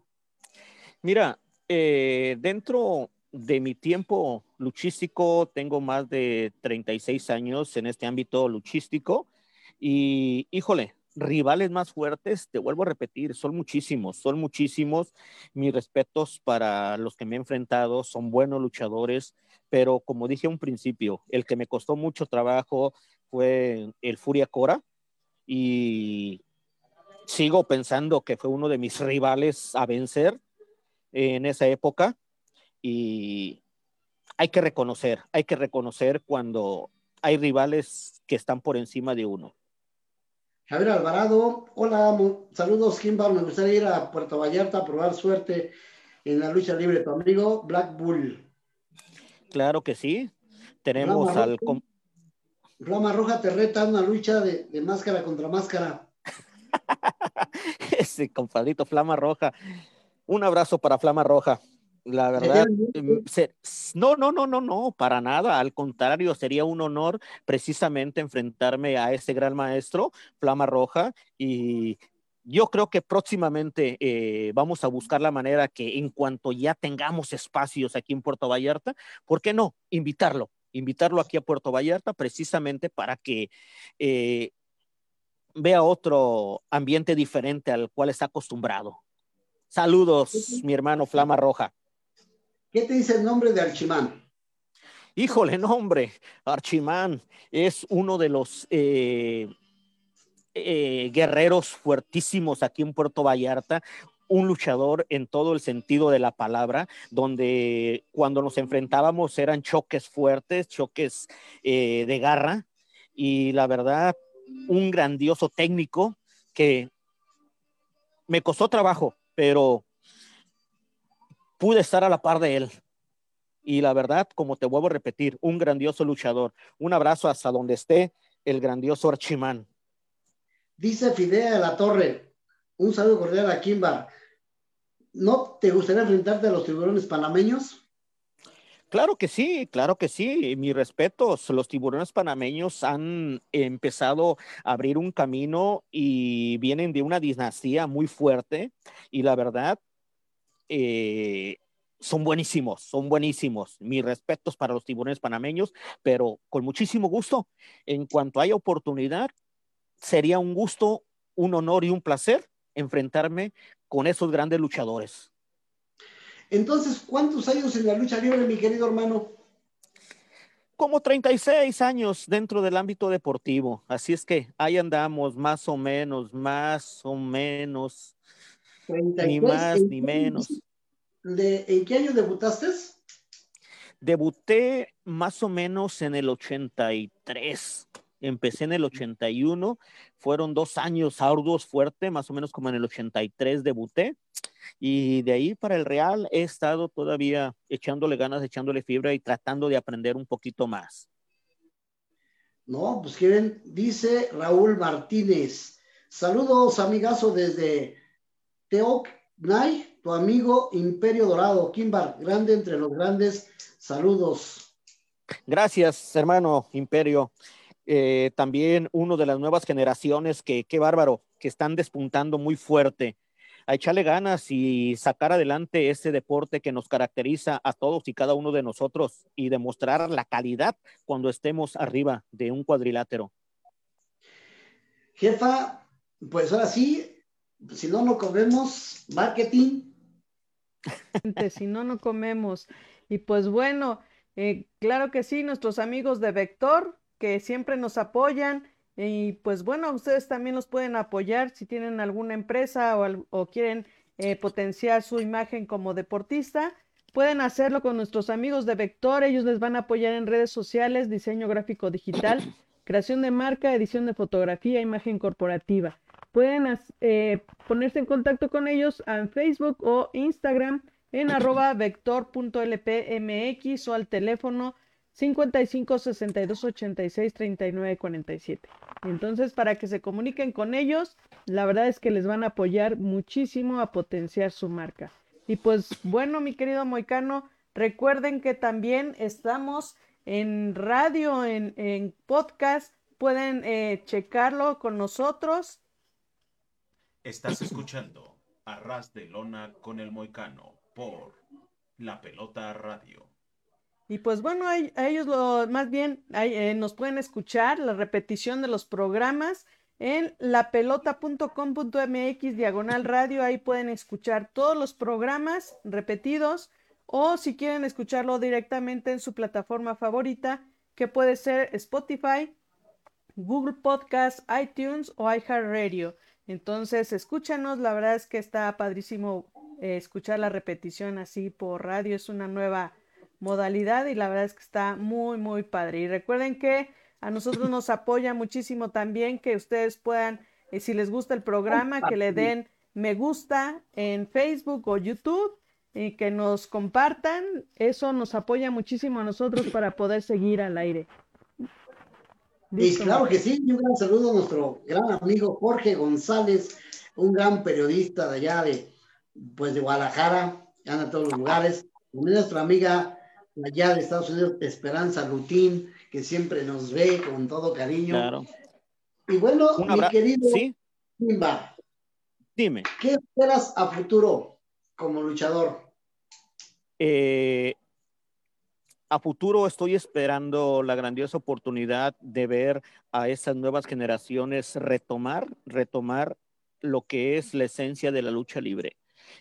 Mira, eh, dentro de mi tiempo luchístico, tengo más de 36 años en este ámbito luchístico y, híjole, rivales más fuertes, te vuelvo a repetir, son muchísimos, son muchísimos. Mis respetos para los que me he enfrentado, son buenos luchadores, pero como dije a un principio, el que me costó mucho trabajo fue el Furia Cora y sigo pensando que fue uno de mis rivales a vencer en esa época y hay que reconocer, hay que reconocer cuando hay rivales que están por encima de uno. Javier Alvarado, hola, saludos Kimbar, me gustaría ir a Puerto Vallarta a probar suerte en la lucha libre, tu amigo Black Bull. Claro que sí, tenemos al... Flama Roja te reta una lucha de, de máscara contra máscara. Ese compadrito Flama Roja. Un abrazo para Flama Roja. La verdad, em, no, no, no, no, no, para nada. Al contrario, sería un honor precisamente enfrentarme a ese gran maestro, Flama Roja, y yo creo que próximamente eh, vamos a buscar la manera que en cuanto ya tengamos espacios aquí en Puerto Vallarta, ¿por qué no? Invitarlo, invitarlo aquí a Puerto Vallarta precisamente para que eh, vea otro ambiente diferente al cual está acostumbrado. Saludos, mi hermano Flama Roja. ¿Qué te dice el nombre de Archimán? Híjole, nombre, Archimán es uno de los eh, eh, guerreros fuertísimos aquí en Puerto Vallarta, un luchador en todo el sentido de la palabra, donde cuando nos enfrentábamos eran choques fuertes, choques eh, de garra, y la verdad, un grandioso técnico que me costó trabajo, pero pude estar a la par de él. Y la verdad, como te vuelvo a repetir, un grandioso luchador. Un abrazo hasta donde esté el grandioso Archimán. Dice Fidea de la Torre, un saludo cordial a Kimba. ¿No te gustaría enfrentarte a los tiburones panameños? Claro que sí, claro que sí. Mis respetos. Los tiburones panameños han empezado a abrir un camino y vienen de una dinastía muy fuerte. Y la verdad, eh, son buenísimos, son buenísimos. Mis respetos para los tiburones panameños, pero con muchísimo gusto. En cuanto haya oportunidad, sería un gusto, un honor y un placer enfrentarme con esos grandes luchadores. Entonces, ¿cuántos años en la lucha libre, mi querido hermano? Como 36 años dentro del ámbito deportivo. Así es que ahí andamos, más o menos, más o menos ni más ni menos. De, ¿En qué año debutaste? Debuté más o menos en el 83. Empecé en el 81. Fueron dos años arduos, fuerte, más o menos como en el 83 debuté. Y de ahí para el Real he estado todavía echándole ganas, echándole fibra y tratando de aprender un poquito más. No, pues quieren, dice Raúl Martínez. Saludos, amigazo, desde Teoc Nay, tu amigo Imperio Dorado, Kimbar, grande entre los grandes, saludos. Gracias, hermano Imperio. Eh, también uno de las nuevas generaciones que, qué bárbaro, que están despuntando muy fuerte. A echarle ganas y sacar adelante ese deporte que nos caracteriza a todos y cada uno de nosotros y demostrar la calidad cuando estemos arriba de un cuadrilátero. Jefa, pues ahora sí, si no, no comemos marketing. Si no, no comemos. Y pues bueno, eh, claro que sí, nuestros amigos de Vector, que siempre nos apoyan. Y pues bueno, ustedes también nos pueden apoyar si tienen alguna empresa o, quieren eh, potenciar su imagen como deportista. Pueden hacerlo con nuestros amigos de Vector. Ellos les van a apoyar en redes sociales, diseño gráfico digital, creación de marca, edición de fotografía, imagen corporativa pueden eh, ponerse en contacto con ellos en Facebook o Instagram en arroba vector.lpmx o al teléfono 55 62 86 39 47. Entonces, para que se comuniquen con ellos, la verdad es que les van a apoyar muchísimo a potenciar su marca. Y pues bueno, mi querido Moicano, recuerden que también estamos en radio, en, en podcast, pueden eh, checarlo con nosotros. Estás escuchando Arras de Lona con el Moicano por La Pelota Radio. Y pues bueno, a, ellos lo, más bien eh, nos pueden escuchar la repetición de los programas en lapelota.com.mx diagonal radio. Ahí pueden escuchar todos los programas repetidos o si quieren escucharlo directamente en su plataforma favorita, que puede ser Spotify, Google Podcast, iTunes o iHeartRadio. Entonces, escúchanos, la verdad es que está padrísimo eh, escuchar la repetición así por radio, es una nueva modalidad y la verdad es que está muy, muy padre. Y recuerden que a nosotros nos apoya muchísimo también que ustedes puedan, eh, si les gusta el programa, que le den me gusta en Facebook o YouTube y que nos compartan. Eso nos apoya muchísimo a nosotros para poder seguir al aire. Y claro que sí, un gran saludo a nuestro gran amigo Jorge González, un gran periodista de allá de, pues de Guadalajara, anda a todos los lugares, y nuestra amiga allá de Estados Unidos, Esperanza Lutín, que siempre nos ve con todo cariño. Claro. Y bueno, mi querido Sí, Simba, dime. ¿qué esperas a futuro como luchador? Eh, a futuro estoy esperando la grandiosa oportunidad de ver a esas nuevas generaciones retomar, retomar lo que es la esencia de la lucha libre.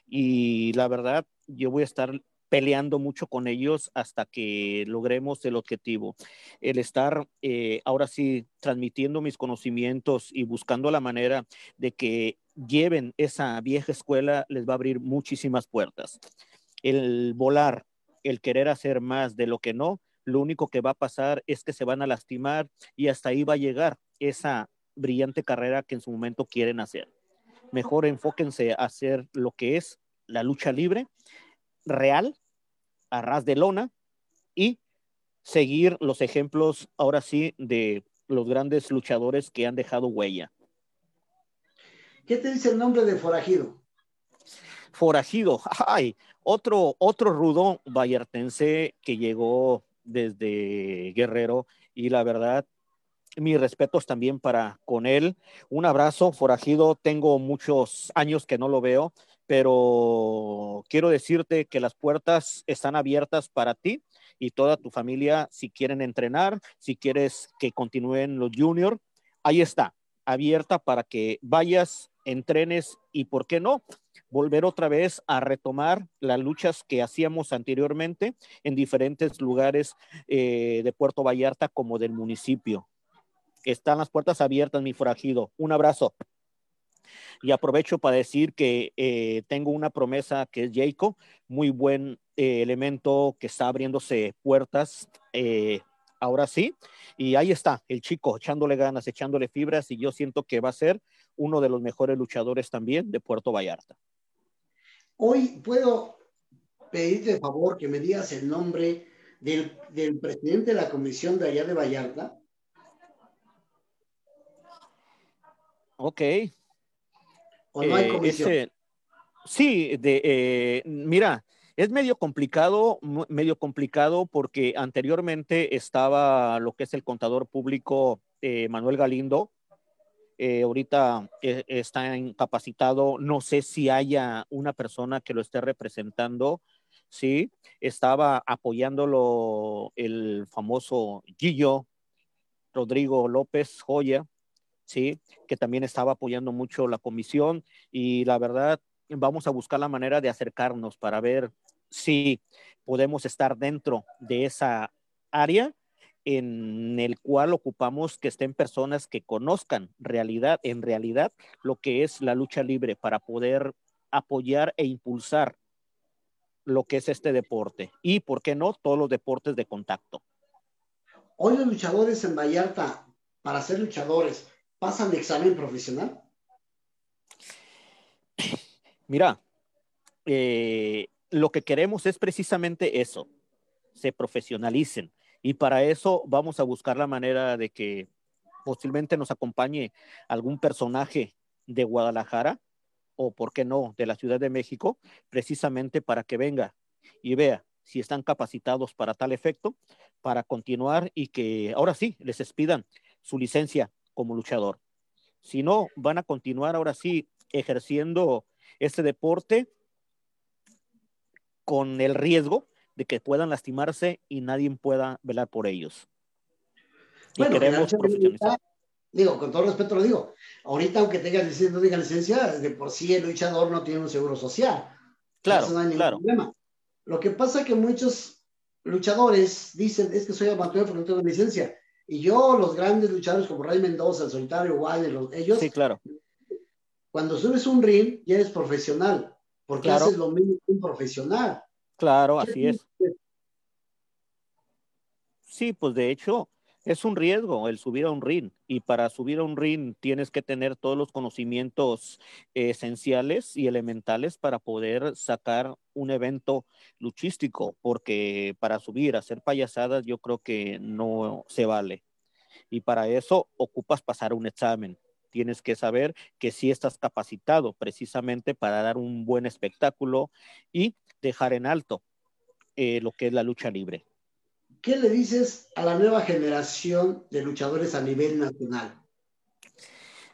Y la verdad, yo voy a estar peleando mucho con ellos hasta que logremos el objetivo. El estar eh, ahora sí transmitiendo mis conocimientos y buscando la manera de que lleven esa vieja escuela les va a abrir muchísimas puertas. El volar, el querer hacer más de lo que no, lo único que va a pasar es que se van a lastimar y hasta ahí va a llegar esa brillante carrera que en su momento quieren hacer. Mejor enfóquense a hacer lo que es la lucha libre real, a ras de lona y seguir los ejemplos ahora sí de los grandes luchadores que han dejado huella. ¿Qué te dice el nombre de Forajido? Forajido, ay, otro, otro rudo vallartense que llegó desde Guerrero y la verdad, mis respetos también para con él. Un abrazo, Forajido, tengo muchos años que no lo veo, pero quiero decirte que las puertas están abiertas para ti y toda tu familia si quieren entrenar, si quieres que continúen los juniors, ahí está, abierta para que vayas, entrenes y, ¿por qué no? volver otra vez a retomar las luchas que hacíamos anteriormente en diferentes lugares eh, de Puerto Vallarta como del municipio. Están las puertas abiertas, mi forajido. Un abrazo. Y aprovecho para decir que eh, tengo una promesa que es Jayco, muy buen eh, elemento que está abriéndose puertas. eh, ahora sí, y ahí está el chico echándole ganas, echándole fibras, y yo siento que va a ser uno de los mejores luchadores también de Puerto Vallarta. Hoy puedo pedirte de favor que me digas el nombre del, del presidente de la comisión de allá de Vallarta. Ok. ¿O no hay Eh, comisión? ese- sí, de, eh, mira, es medio complicado, medio complicado porque anteriormente estaba lo que es el contador público eh, Manuel Galindo. Eh, ahorita eh, está incapacitado. No sé si haya una persona que lo esté representando. Sí, estaba apoyándolo el famoso Gillo Rodrigo López Joya, sí, que también estaba apoyando mucho la comisión y la verdad vamos a buscar la manera de acercarnos para ver si podemos estar dentro de esa área en el cual ocupamos que estén personas que conozcan realidad, en realidad, lo que es la lucha libre para poder apoyar e impulsar lo que es este deporte y, ¿por qué no?, todos los deportes de contacto. Hoy los luchadores en Vallarta, para ser luchadores, pasan de examen profesional. Mira, eh, lo que queremos es precisamente eso, se profesionalicen. Y para eso vamos a buscar la manera de que posiblemente nos acompañe algún personaje de Guadalajara o, por qué no, de la Ciudad de México, precisamente para que venga y vea si están capacitados para tal efecto, para continuar y que ahora sí les expidan su licencia como luchador. Si no, van a continuar ahora sí ejerciendo este deporte con el riesgo de que puedan lastimarse y nadie pueda velar por ellos. Y queremos profesionalizar. Digo, con todo respeto lo digo, ahorita aunque tengas licencia, no diga licencia, de por sí el luchador no tiene un seguro social. Claro, claro. Problema. Lo que pasa es que muchos luchadores dicen, es que soy amateur porque no tengo licencia. Y yo, los grandes luchadores como Ray Mendoza, el solitario, Wilder, ellos, sí, claro. cuando subes un ring, ya eres profesional, porque haces lo mismo que un profesional. Claro, así es. Sí, pues de hecho, es un riesgo el subir a un ring y para subir a un ring tienes que tener todos los conocimientos esenciales y elementales para poder sacar un evento luchístico, porque para subir a hacer payasadas yo creo que no se vale. Y para eso ocupas pasar un examen. Tienes que saber que sí estás capacitado precisamente para dar un buen espectáculo y dejar en alto eh, lo que es la lucha libre. ¿Qué le dices a la nueva generación de luchadores a nivel nacional?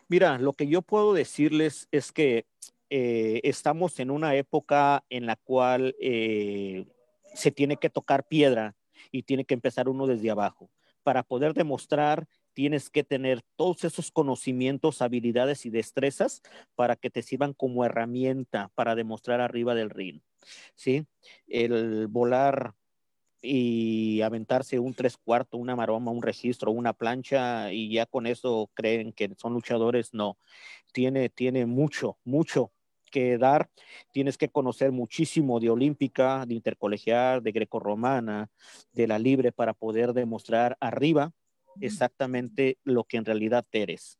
Mira, lo que yo puedo decirles es que eh, estamos en una época en la cual eh, se tiene que tocar piedra y tiene que empezar uno desde abajo. Para poder demostrar, tienes que tener todos esos conocimientos, habilidades y destrezas para que te sirvan como herramienta para demostrar arriba del ring. ¿Sí? El volar y aventarse un tres cuartos, una maroma, un registro, una plancha y ya con eso creen que son luchadores, no. Tiene, tiene mucho, mucho que dar. Tienes que conocer muchísimo de olímpica, de intercolegial, de grecorromana, de la libre para poder demostrar arriba exactamente lo que en realidad eres.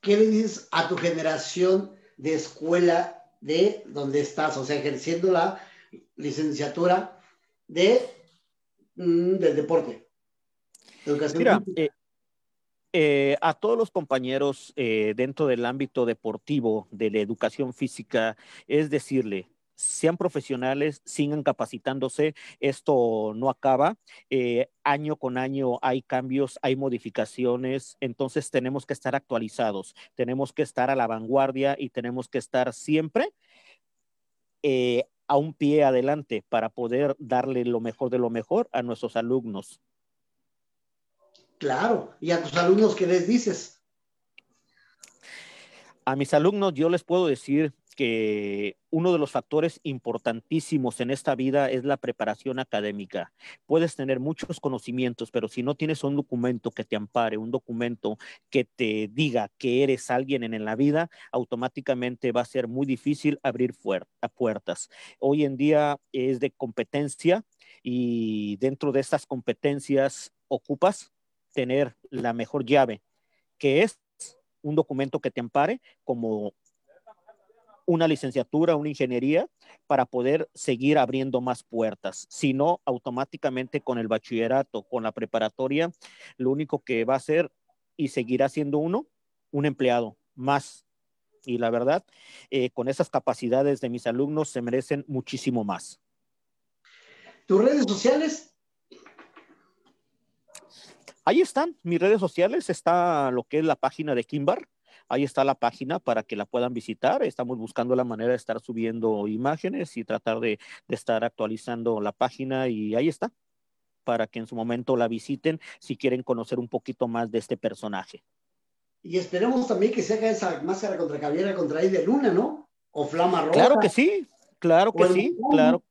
¿Qué le dices a tu generación de escuela de donde estás? O sea, ejerciendo la licenciatura de, mm, del deporte. Mira, eh, eh, a todos los compañeros eh, dentro del ámbito deportivo de la educación física, es decirle, sean profesionales, sigan capacitándose, esto no acaba, año con año hay cambios, hay modificaciones, entonces tenemos que estar actualizados, tenemos que estar a la vanguardia y tenemos que estar siempre a un pie adelante para poder darle lo mejor de lo mejor a nuestros alumnos. Claro, ¿y a tus alumnos qué les dices? A mis alumnos yo les puedo decir que uno de los factores importantísimos en esta vida es la preparación académica. Puedes tener muchos conocimientos, pero si no tienes un documento que te ampare, un documento que te diga que eres alguien en la vida, automáticamente va a ser muy difícil abrir puertas. Hoy en día es de competencia y dentro de estas competencias ocupas tener la mejor llave, que es un documento que te ampare como una licenciatura, una ingeniería, para poder seguir abriendo más puertas. Si no, automáticamente con el bachillerato, con la preparatoria, lo único que va a ser y seguirá siendo uno, un empleado más. Y la verdad, eh, con esas capacidades de mis alumnos se merecen muchísimo más. ¿Tus redes sociales? Ahí están mis redes sociales, está lo que es la página de Kimbar, Ahí está la página para que la puedan visitar. Estamos buscando la manera de estar subiendo imágenes y tratar de, estar actualizando la página y ahí está, para que en su momento la visiten si quieren conocer un poquito más de este personaje. Y esperemos también que se haga esa máscara contra Caviera contra ahí de Luna, ¿no? O Flama Roja. Claro que sí, claro que sí, claro.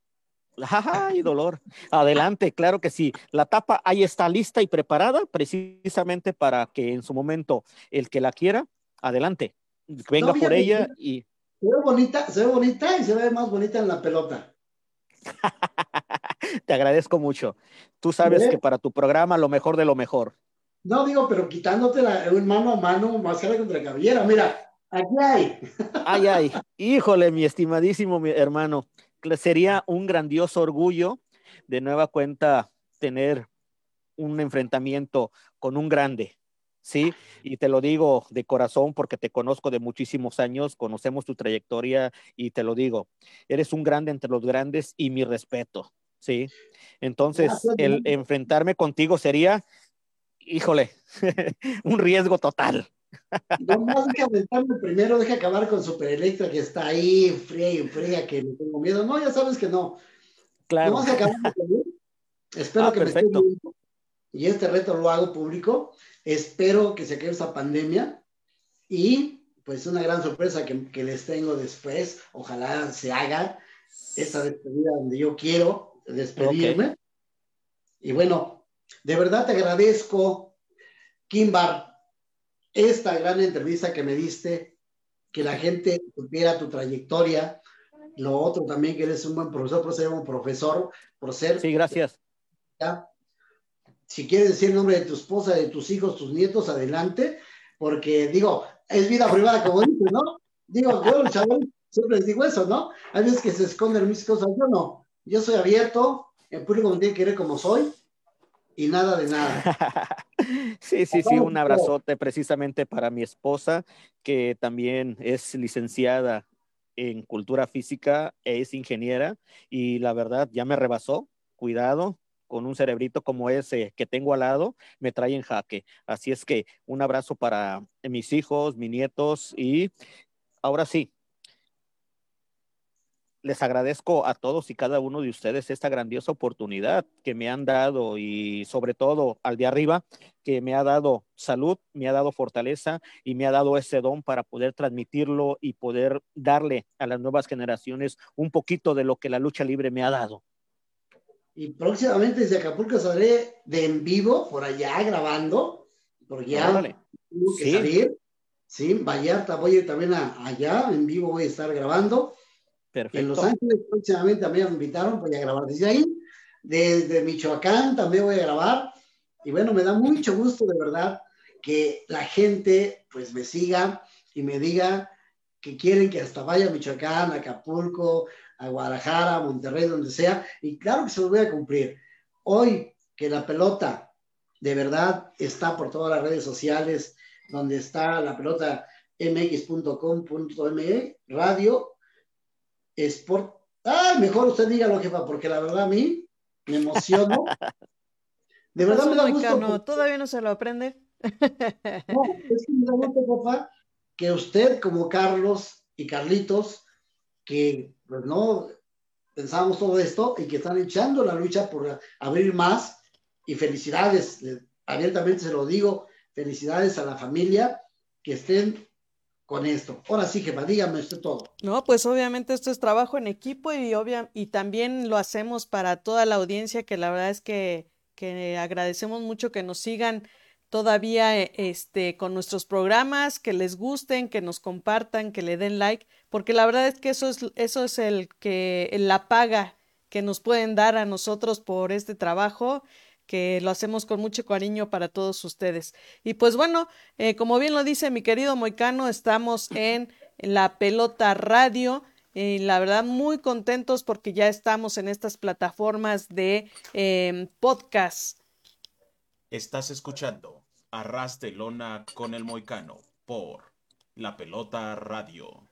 ¡Ay, dolor! Adelante, claro que sí. La tapa ahí está lista y preparada precisamente para que en su momento el que la quiera adelante, venga por ella y... Se ve bonita, se ve bonita y se ve más bonita en la pelota. Te agradezco mucho. Tú sabes que para tu programa lo mejor de lo mejor. No digo, pero quitándote la, un mano a mano, máscara contra cabellera. Mira, aquí hay. ay, ay. Híjole, mi estimadísimo mi hermano. Sería un grandioso orgullo de nueva cuenta tener un enfrentamiento con un grande Sí, y te lo digo de corazón porque te conozco de muchísimos años, conocemos tu trayectoria y te lo digo, eres un grande entre los grandes y mi respeto, ¿sí? Entonces, el enfrentarme contigo sería, híjole, un riesgo total. No más deja aventarme primero, deja acabar con Super Electra que está ahí, fría y fría, que me tengo miedo. No, ya sabes que no. Claro. No acabar Espero Ah, que me esté perfecto. Y este reto lo hago público. Espero que se acabe esa pandemia. Y pues una gran sorpresa que, que les tengo después. Ojalá se haga esa despedida donde yo quiero despedirme. Y bueno, de verdad te agradezco, Kimbar, esta gran entrevista que me diste, que la gente supiera tu trayectoria. Lo otro también, que eres un buen profesor, por ser un profesor, por ser Sí, gracias. Si quieres decir el nombre de tu esposa, de tus hijos, tus nietos, adelante, porque digo, es vida privada, como dices, ¿no? Digo, yo, siempre les digo eso, ¿no? Hay veces que se esconden mis cosas, yo no. Yo soy abierto, el público me tiene que como soy y nada de nada. Sí, sí, sí, un abrazote precisamente para mi esposa, que también es licenciada en cultura física, es ingeniera y la verdad ya me rebasó. Cuidado, con un cerebrito como ese que tengo al lado, me trae en jaque. Así es que un abrazo para mis hijos, mis nietos y ahora sí, les agradezco a todos y cada uno de ustedes esta grandiosa oportunidad que me han dado y sobre todo al de arriba, que me ha dado salud, me ha dado fortaleza y me ha dado ese don para poder transmitirlo y poder darle a las nuevas generaciones un poquito de lo que la lucha libre me ha dado. Y próximamente desde Acapulco saldré de en vivo por allá grabando, porque ya tengo que Sí. salir. Sí, Vallarta voy a ir también a- allá, en vivo voy a estar grabando. En Los Perfecto. Ángeles próximamente también me invitaron, voy a grabar desde ahí. Desde Michoacán también voy a grabar. Y bueno, me da mucho gusto de verdad que la gente pues me siga y me diga que quieren que hasta vaya a Michoacán, a Acapulco, a Guadalajara, a Monterrey, donde sea. Y claro que se los voy a cumplir. Hoy que la pelota de verdad está por todas las redes sociales, donde está la pelota mx.com.me, radio, Sport. Ay, mejor usted dígalo, jefa, porque la verdad a mí me emociono. De verdad me da gusto. Moicano, todavía no se lo aprende. No, es que me da gusto, jefa, que usted, como Carlos y Carlitos, que pues no pensábamos todo esto y que están echando la lucha por abrir más. Y felicidades, abiertamente se lo digo, felicidades a la familia que estén con esto. Ahora sí, jefa, dígame usted todo. No, pues obviamente esto es trabajo en equipo y obvia- y también lo hacemos para toda la audiencia, que la verdad es que, que agradecemos mucho que nos sigan todavía eh, este, con nuestros programas, que les gusten, que nos compartan, que le den like, porque la verdad es que eso es, eso es el que, la paga que nos pueden dar a nosotros por este trabajo que lo hacemos con mucho cariño para todos ustedes. Y pues bueno, eh, como bien lo dice mi querido Moicano, estamos en La Pelota Radio. Y la verdad, muy contentos porque ya estamos en estas plataformas de eh, podcast. Estás escuchando Arras de Lona con el Moicano por La Pelota Radio.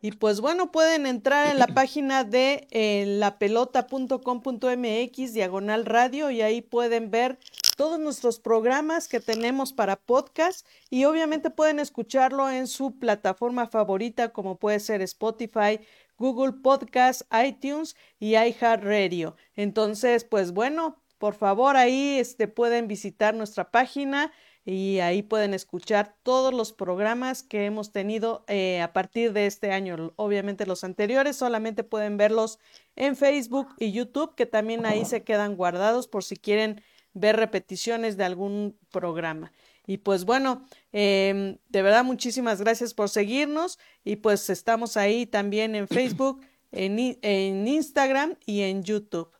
Y pues bueno, pueden entrar en la página de eh, lapelota.com.mx diagonal radio y ahí pueden ver todos nuestros programas que tenemos para podcast y obviamente pueden escucharlo en su plataforma favorita como puede ser Spotify, Google Podcast, iTunes y iHeartRadio. Entonces, pues bueno, por favor ahí este, pueden visitar nuestra página y ahí pueden escuchar todos los programas que hemos tenido eh, a partir de este año. Obviamente los anteriores solamente pueden verlos en Facebook y YouTube, que también ahí se quedan guardados por si quieren ver repeticiones de algún programa. Y pues bueno, eh, de verdad muchísimas gracias por seguirnos y pues estamos ahí también en Facebook, en, en Instagram y en YouTube.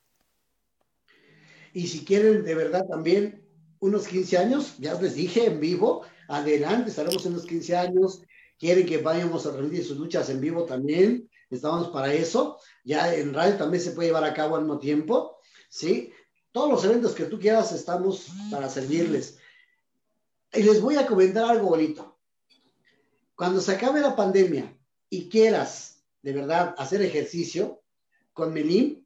Y si quieren de verdad también unos 15 años, ya les dije en vivo, adelante, estaremos en los 15 años, quieren que vayamos a transmitir sus luchas en vivo también, estamos para eso, ya en radio también se puede llevar a cabo al mismo tiempo, ¿sí? Todos los eventos que tú quieras estamos para servirles. Y les voy a comentar algo bonito. Cuando se acabe la pandemia y quieras de verdad hacer ejercicio con Melim,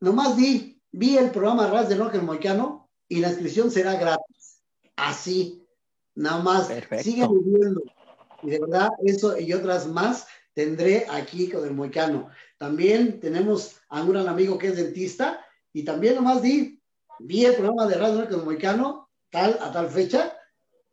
nomás di, vi el programa Ras de Rock el Moicano y la inscripción será gratis. Así, nada más. Perfecto. Sigan viviendo. Y de verdad, eso y otras más tendré aquí con el Moicano. También tenemos a un gran amigo que es dentista y también nomás di, vi el programa de Radio con el Moicano, tal a tal fecha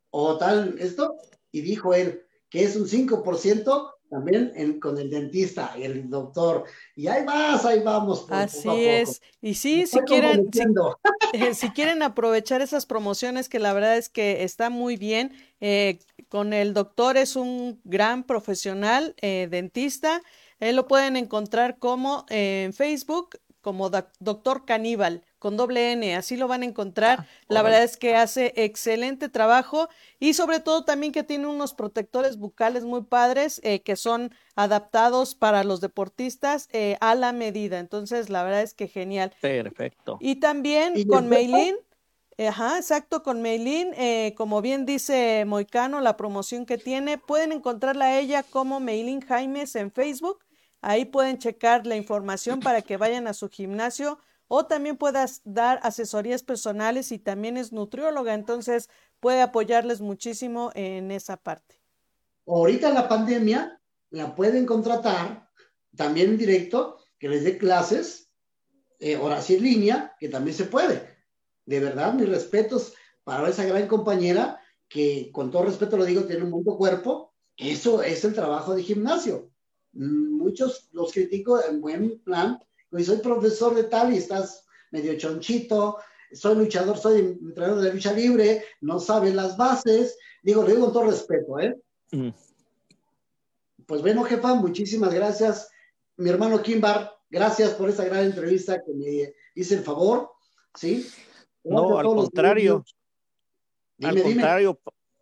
o tal esto, y dijo él que es un 5% también en- con el dentista el doctor. Y ahí vas, ahí vamos. a Así poco. es. Y sí, si quieren, si, eh, si quieren aprovechar esas promociones, que la verdad es que está muy bien, eh, con el doctor es un gran profesional eh, dentista. Lo pueden encontrar como eh, en Facebook, como doc- Doctor Caníbal, con doble N, así lo van a encontrar. La verdad es que hace excelente trabajo y sobre todo también que tiene unos protectores bucales muy padres eh, que son adaptados para los deportistas eh, a la medida. Entonces, la verdad es que genial. Perfecto. Y también ¿Y con? Meilín, eh, ajá, exacto, con Meilín, eh, como bien dice Moicano, la promoción que tiene, pueden encontrarla a ella como Meilín Jaimes en Facebook. Ahí pueden checar la información para que vayan a su gimnasio o también puedas dar asesorías personales y también es nutrióloga, entonces puede apoyarles muchísimo en esa parte. Ahorita la pandemia la pueden contratar también en directo, que les dé clases, eh, ahora sí en línea, que también se puede. De verdad, mis respetos para esa gran compañera que, con todo respeto lo digo, tiene un buen cuerpo. Eso es el trabajo de gimnasio. Mm, Muchos los critico en buen plan. Oye, soy profesor de tal y estás medio chonchito, soy luchador, soy entrenador de lucha libre, no sabes las bases. Digo, lo digo con todo respeto, ¿eh? Mm. Pues bueno, jefa, muchísimas gracias. Mi hermano Kimbar, gracias por esta gran entrevista que me hice el favor. ¿Sí? No, Gracias al contrario. Dime, al contrario,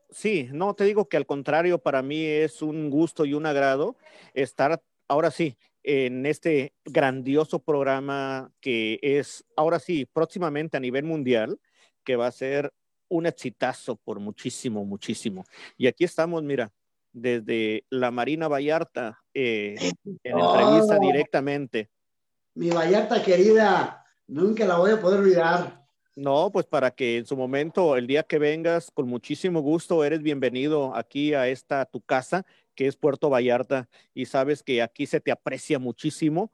sí, no, te digo que al contrario, para mí es un gusto y un agrado estar ahora sí en este grandioso programa que es ahora sí próximamente a nivel mundial, que va a ser un exitazo por muchísimo, muchísimo. Y aquí estamos, mira, desde la Marina Vallarta, eh, en entrevista Oh. directamente. Mi Vallarta querida, nunca la voy a poder olvidar. No, pues para que en su momento, el día que vengas, con muchísimo gusto, eres bienvenido aquí a esta tu casa, que es Puerto Vallarta, y sabes que aquí se te aprecia muchísimo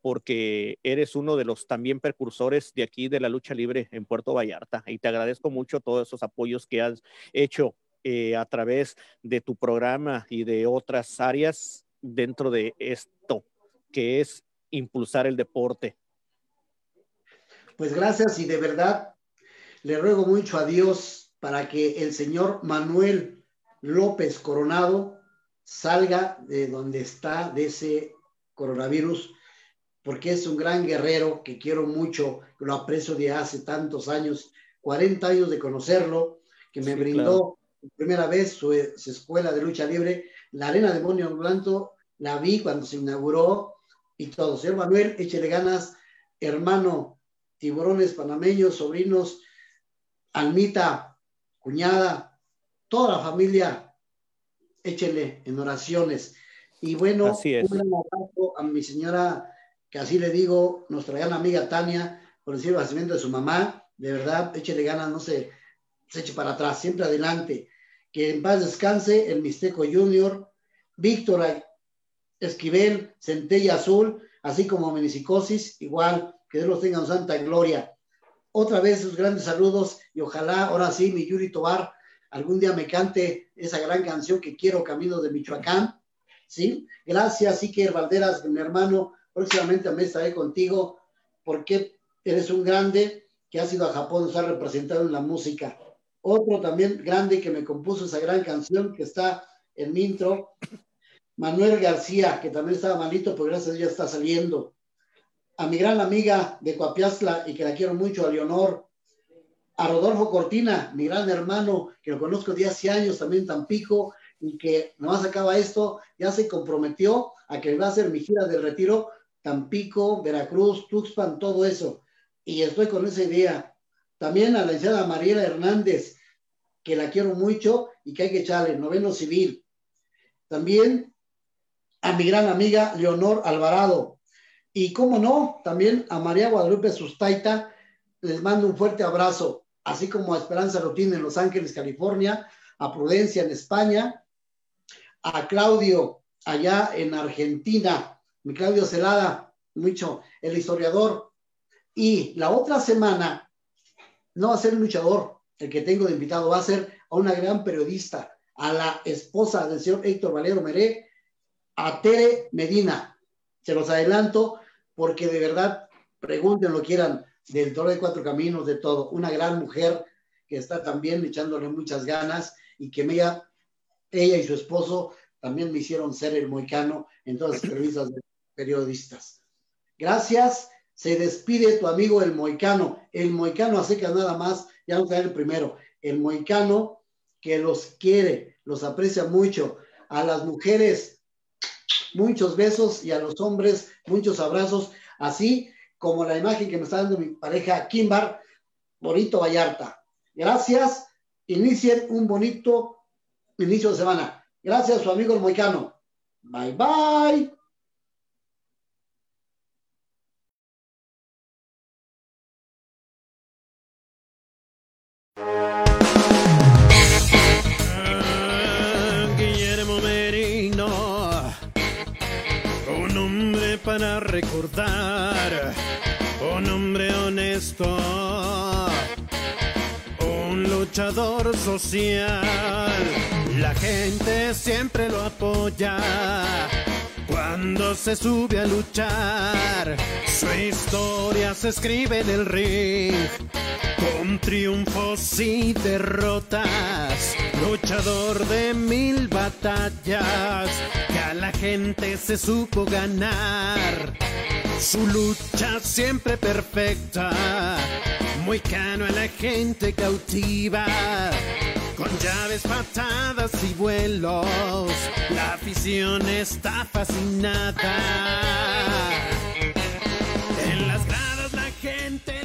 porque eres uno de los también precursores de aquí de la lucha libre en Puerto Vallarta. Y te agradezco mucho todos esos apoyos que has hecho eh, a través de tu programa y de otras áreas dentro de esto, que es impulsar el deporte. Pues gracias y de verdad le ruego mucho a Dios para que el señor Manuel López Coronado salga de donde está de ese coronavirus, porque es un gran guerrero que quiero mucho, lo aprecio de hace tantos años, 40 años de conocerlo, que me Sí, brindó claro. primera vez su, su escuela de lucha libre, la Arena Demonio Blanco, la vi cuando se inauguró y todo. Señor Manuel, échele ganas, hermano, tiburones panameños, sobrinos, Almita, cuñada, toda la familia, échenle en oraciones. Y bueno, Así es. un gran abrazo a mi señora, que así le digo, nuestra gran amiga Tania, por decir el nacimiento de su mamá, de verdad, échele ganas, no se, se eche para atrás, siempre adelante. Que en paz descanse el Mixteco Junior, Víctor Esquivel, Centella Azul, así como Menicicosis, igual, que Dios los tenga en santa gloria. Otra vez sus grandes saludos y ojalá ahora sí mi Yuri Tobar algún día me cante esa gran canción que quiero, Camino de Michoacán. ¿Sí? Gracias, Iker Valderas, mi hermano. Próximamente me estaré contigo porque eres un grande que ha ido a Japón, nos ha representado en la música. Otro también grande que me compuso esa gran canción que está en mi intro, Manuel García, que también estaba malito, pero gracias a Dios ya está saliendo. A mi gran amiga de Coapiazla y que la quiero mucho, a Leonor. A Rodolfo Cortina, mi gran hermano, que lo conozco de hace años también en Tampico, y que nomás acaba esto, ya se comprometió a que va a hacer mi gira de retiro, Tampico, Veracruz, Tuxpan, todo eso. Y estoy con esa idea. También a la licenciada Mariela Hernández, que la quiero mucho y que hay que echarle, noveno civil. También a mi gran amiga Leonor Alvarado. Y cómo no, también a María Guadalupe Sustaita, les mando un fuerte abrazo, así como a Esperanza Rotín en Los Ángeles, California, a Prudencia en España, a Claudio allá en Argentina, mi Claudio Celada, mucho, el historiador. Y la otra semana no va a ser el luchador, el que tengo de invitado, va a ser a una gran periodista, a la esposa del señor Héctor Valero Meré, a Tere Medina. Se los adelanto porque de verdad, pregunten lo quieran, del Toro de Cuatro Caminos, de todo. Una gran mujer que está también echándole muchas ganas y que ella, ella y su esposo también me hicieron ser el moicano en todas las entrevistas de periodistas. Gracias. Se despide tu amigo el moicano. El moicano hace que nada más, ya no el primero. El moicano que los quiere, los aprecia mucho. A las mujeres, muchos besos y a los hombres, muchos abrazos. Así como la imagen que me está dando mi pareja Kimbar, bonito Vallarta. Gracias. Inicien un bonito inicio de semana. Gracias, su amigo el moicano. Bye bye. Un hombre honesto, un luchador social. La gente siempre lo apoya cuando se sube a luchar. Su historia se escribe en el ring con triunfos y derrotas, Luchador de mil batallas que a la gente se supo ganar. Su lucha siempre perfecta, muy cano a la gente cautiva. Con llaves, patadas y vuelos, la afición está fascinada. En las gradas la gente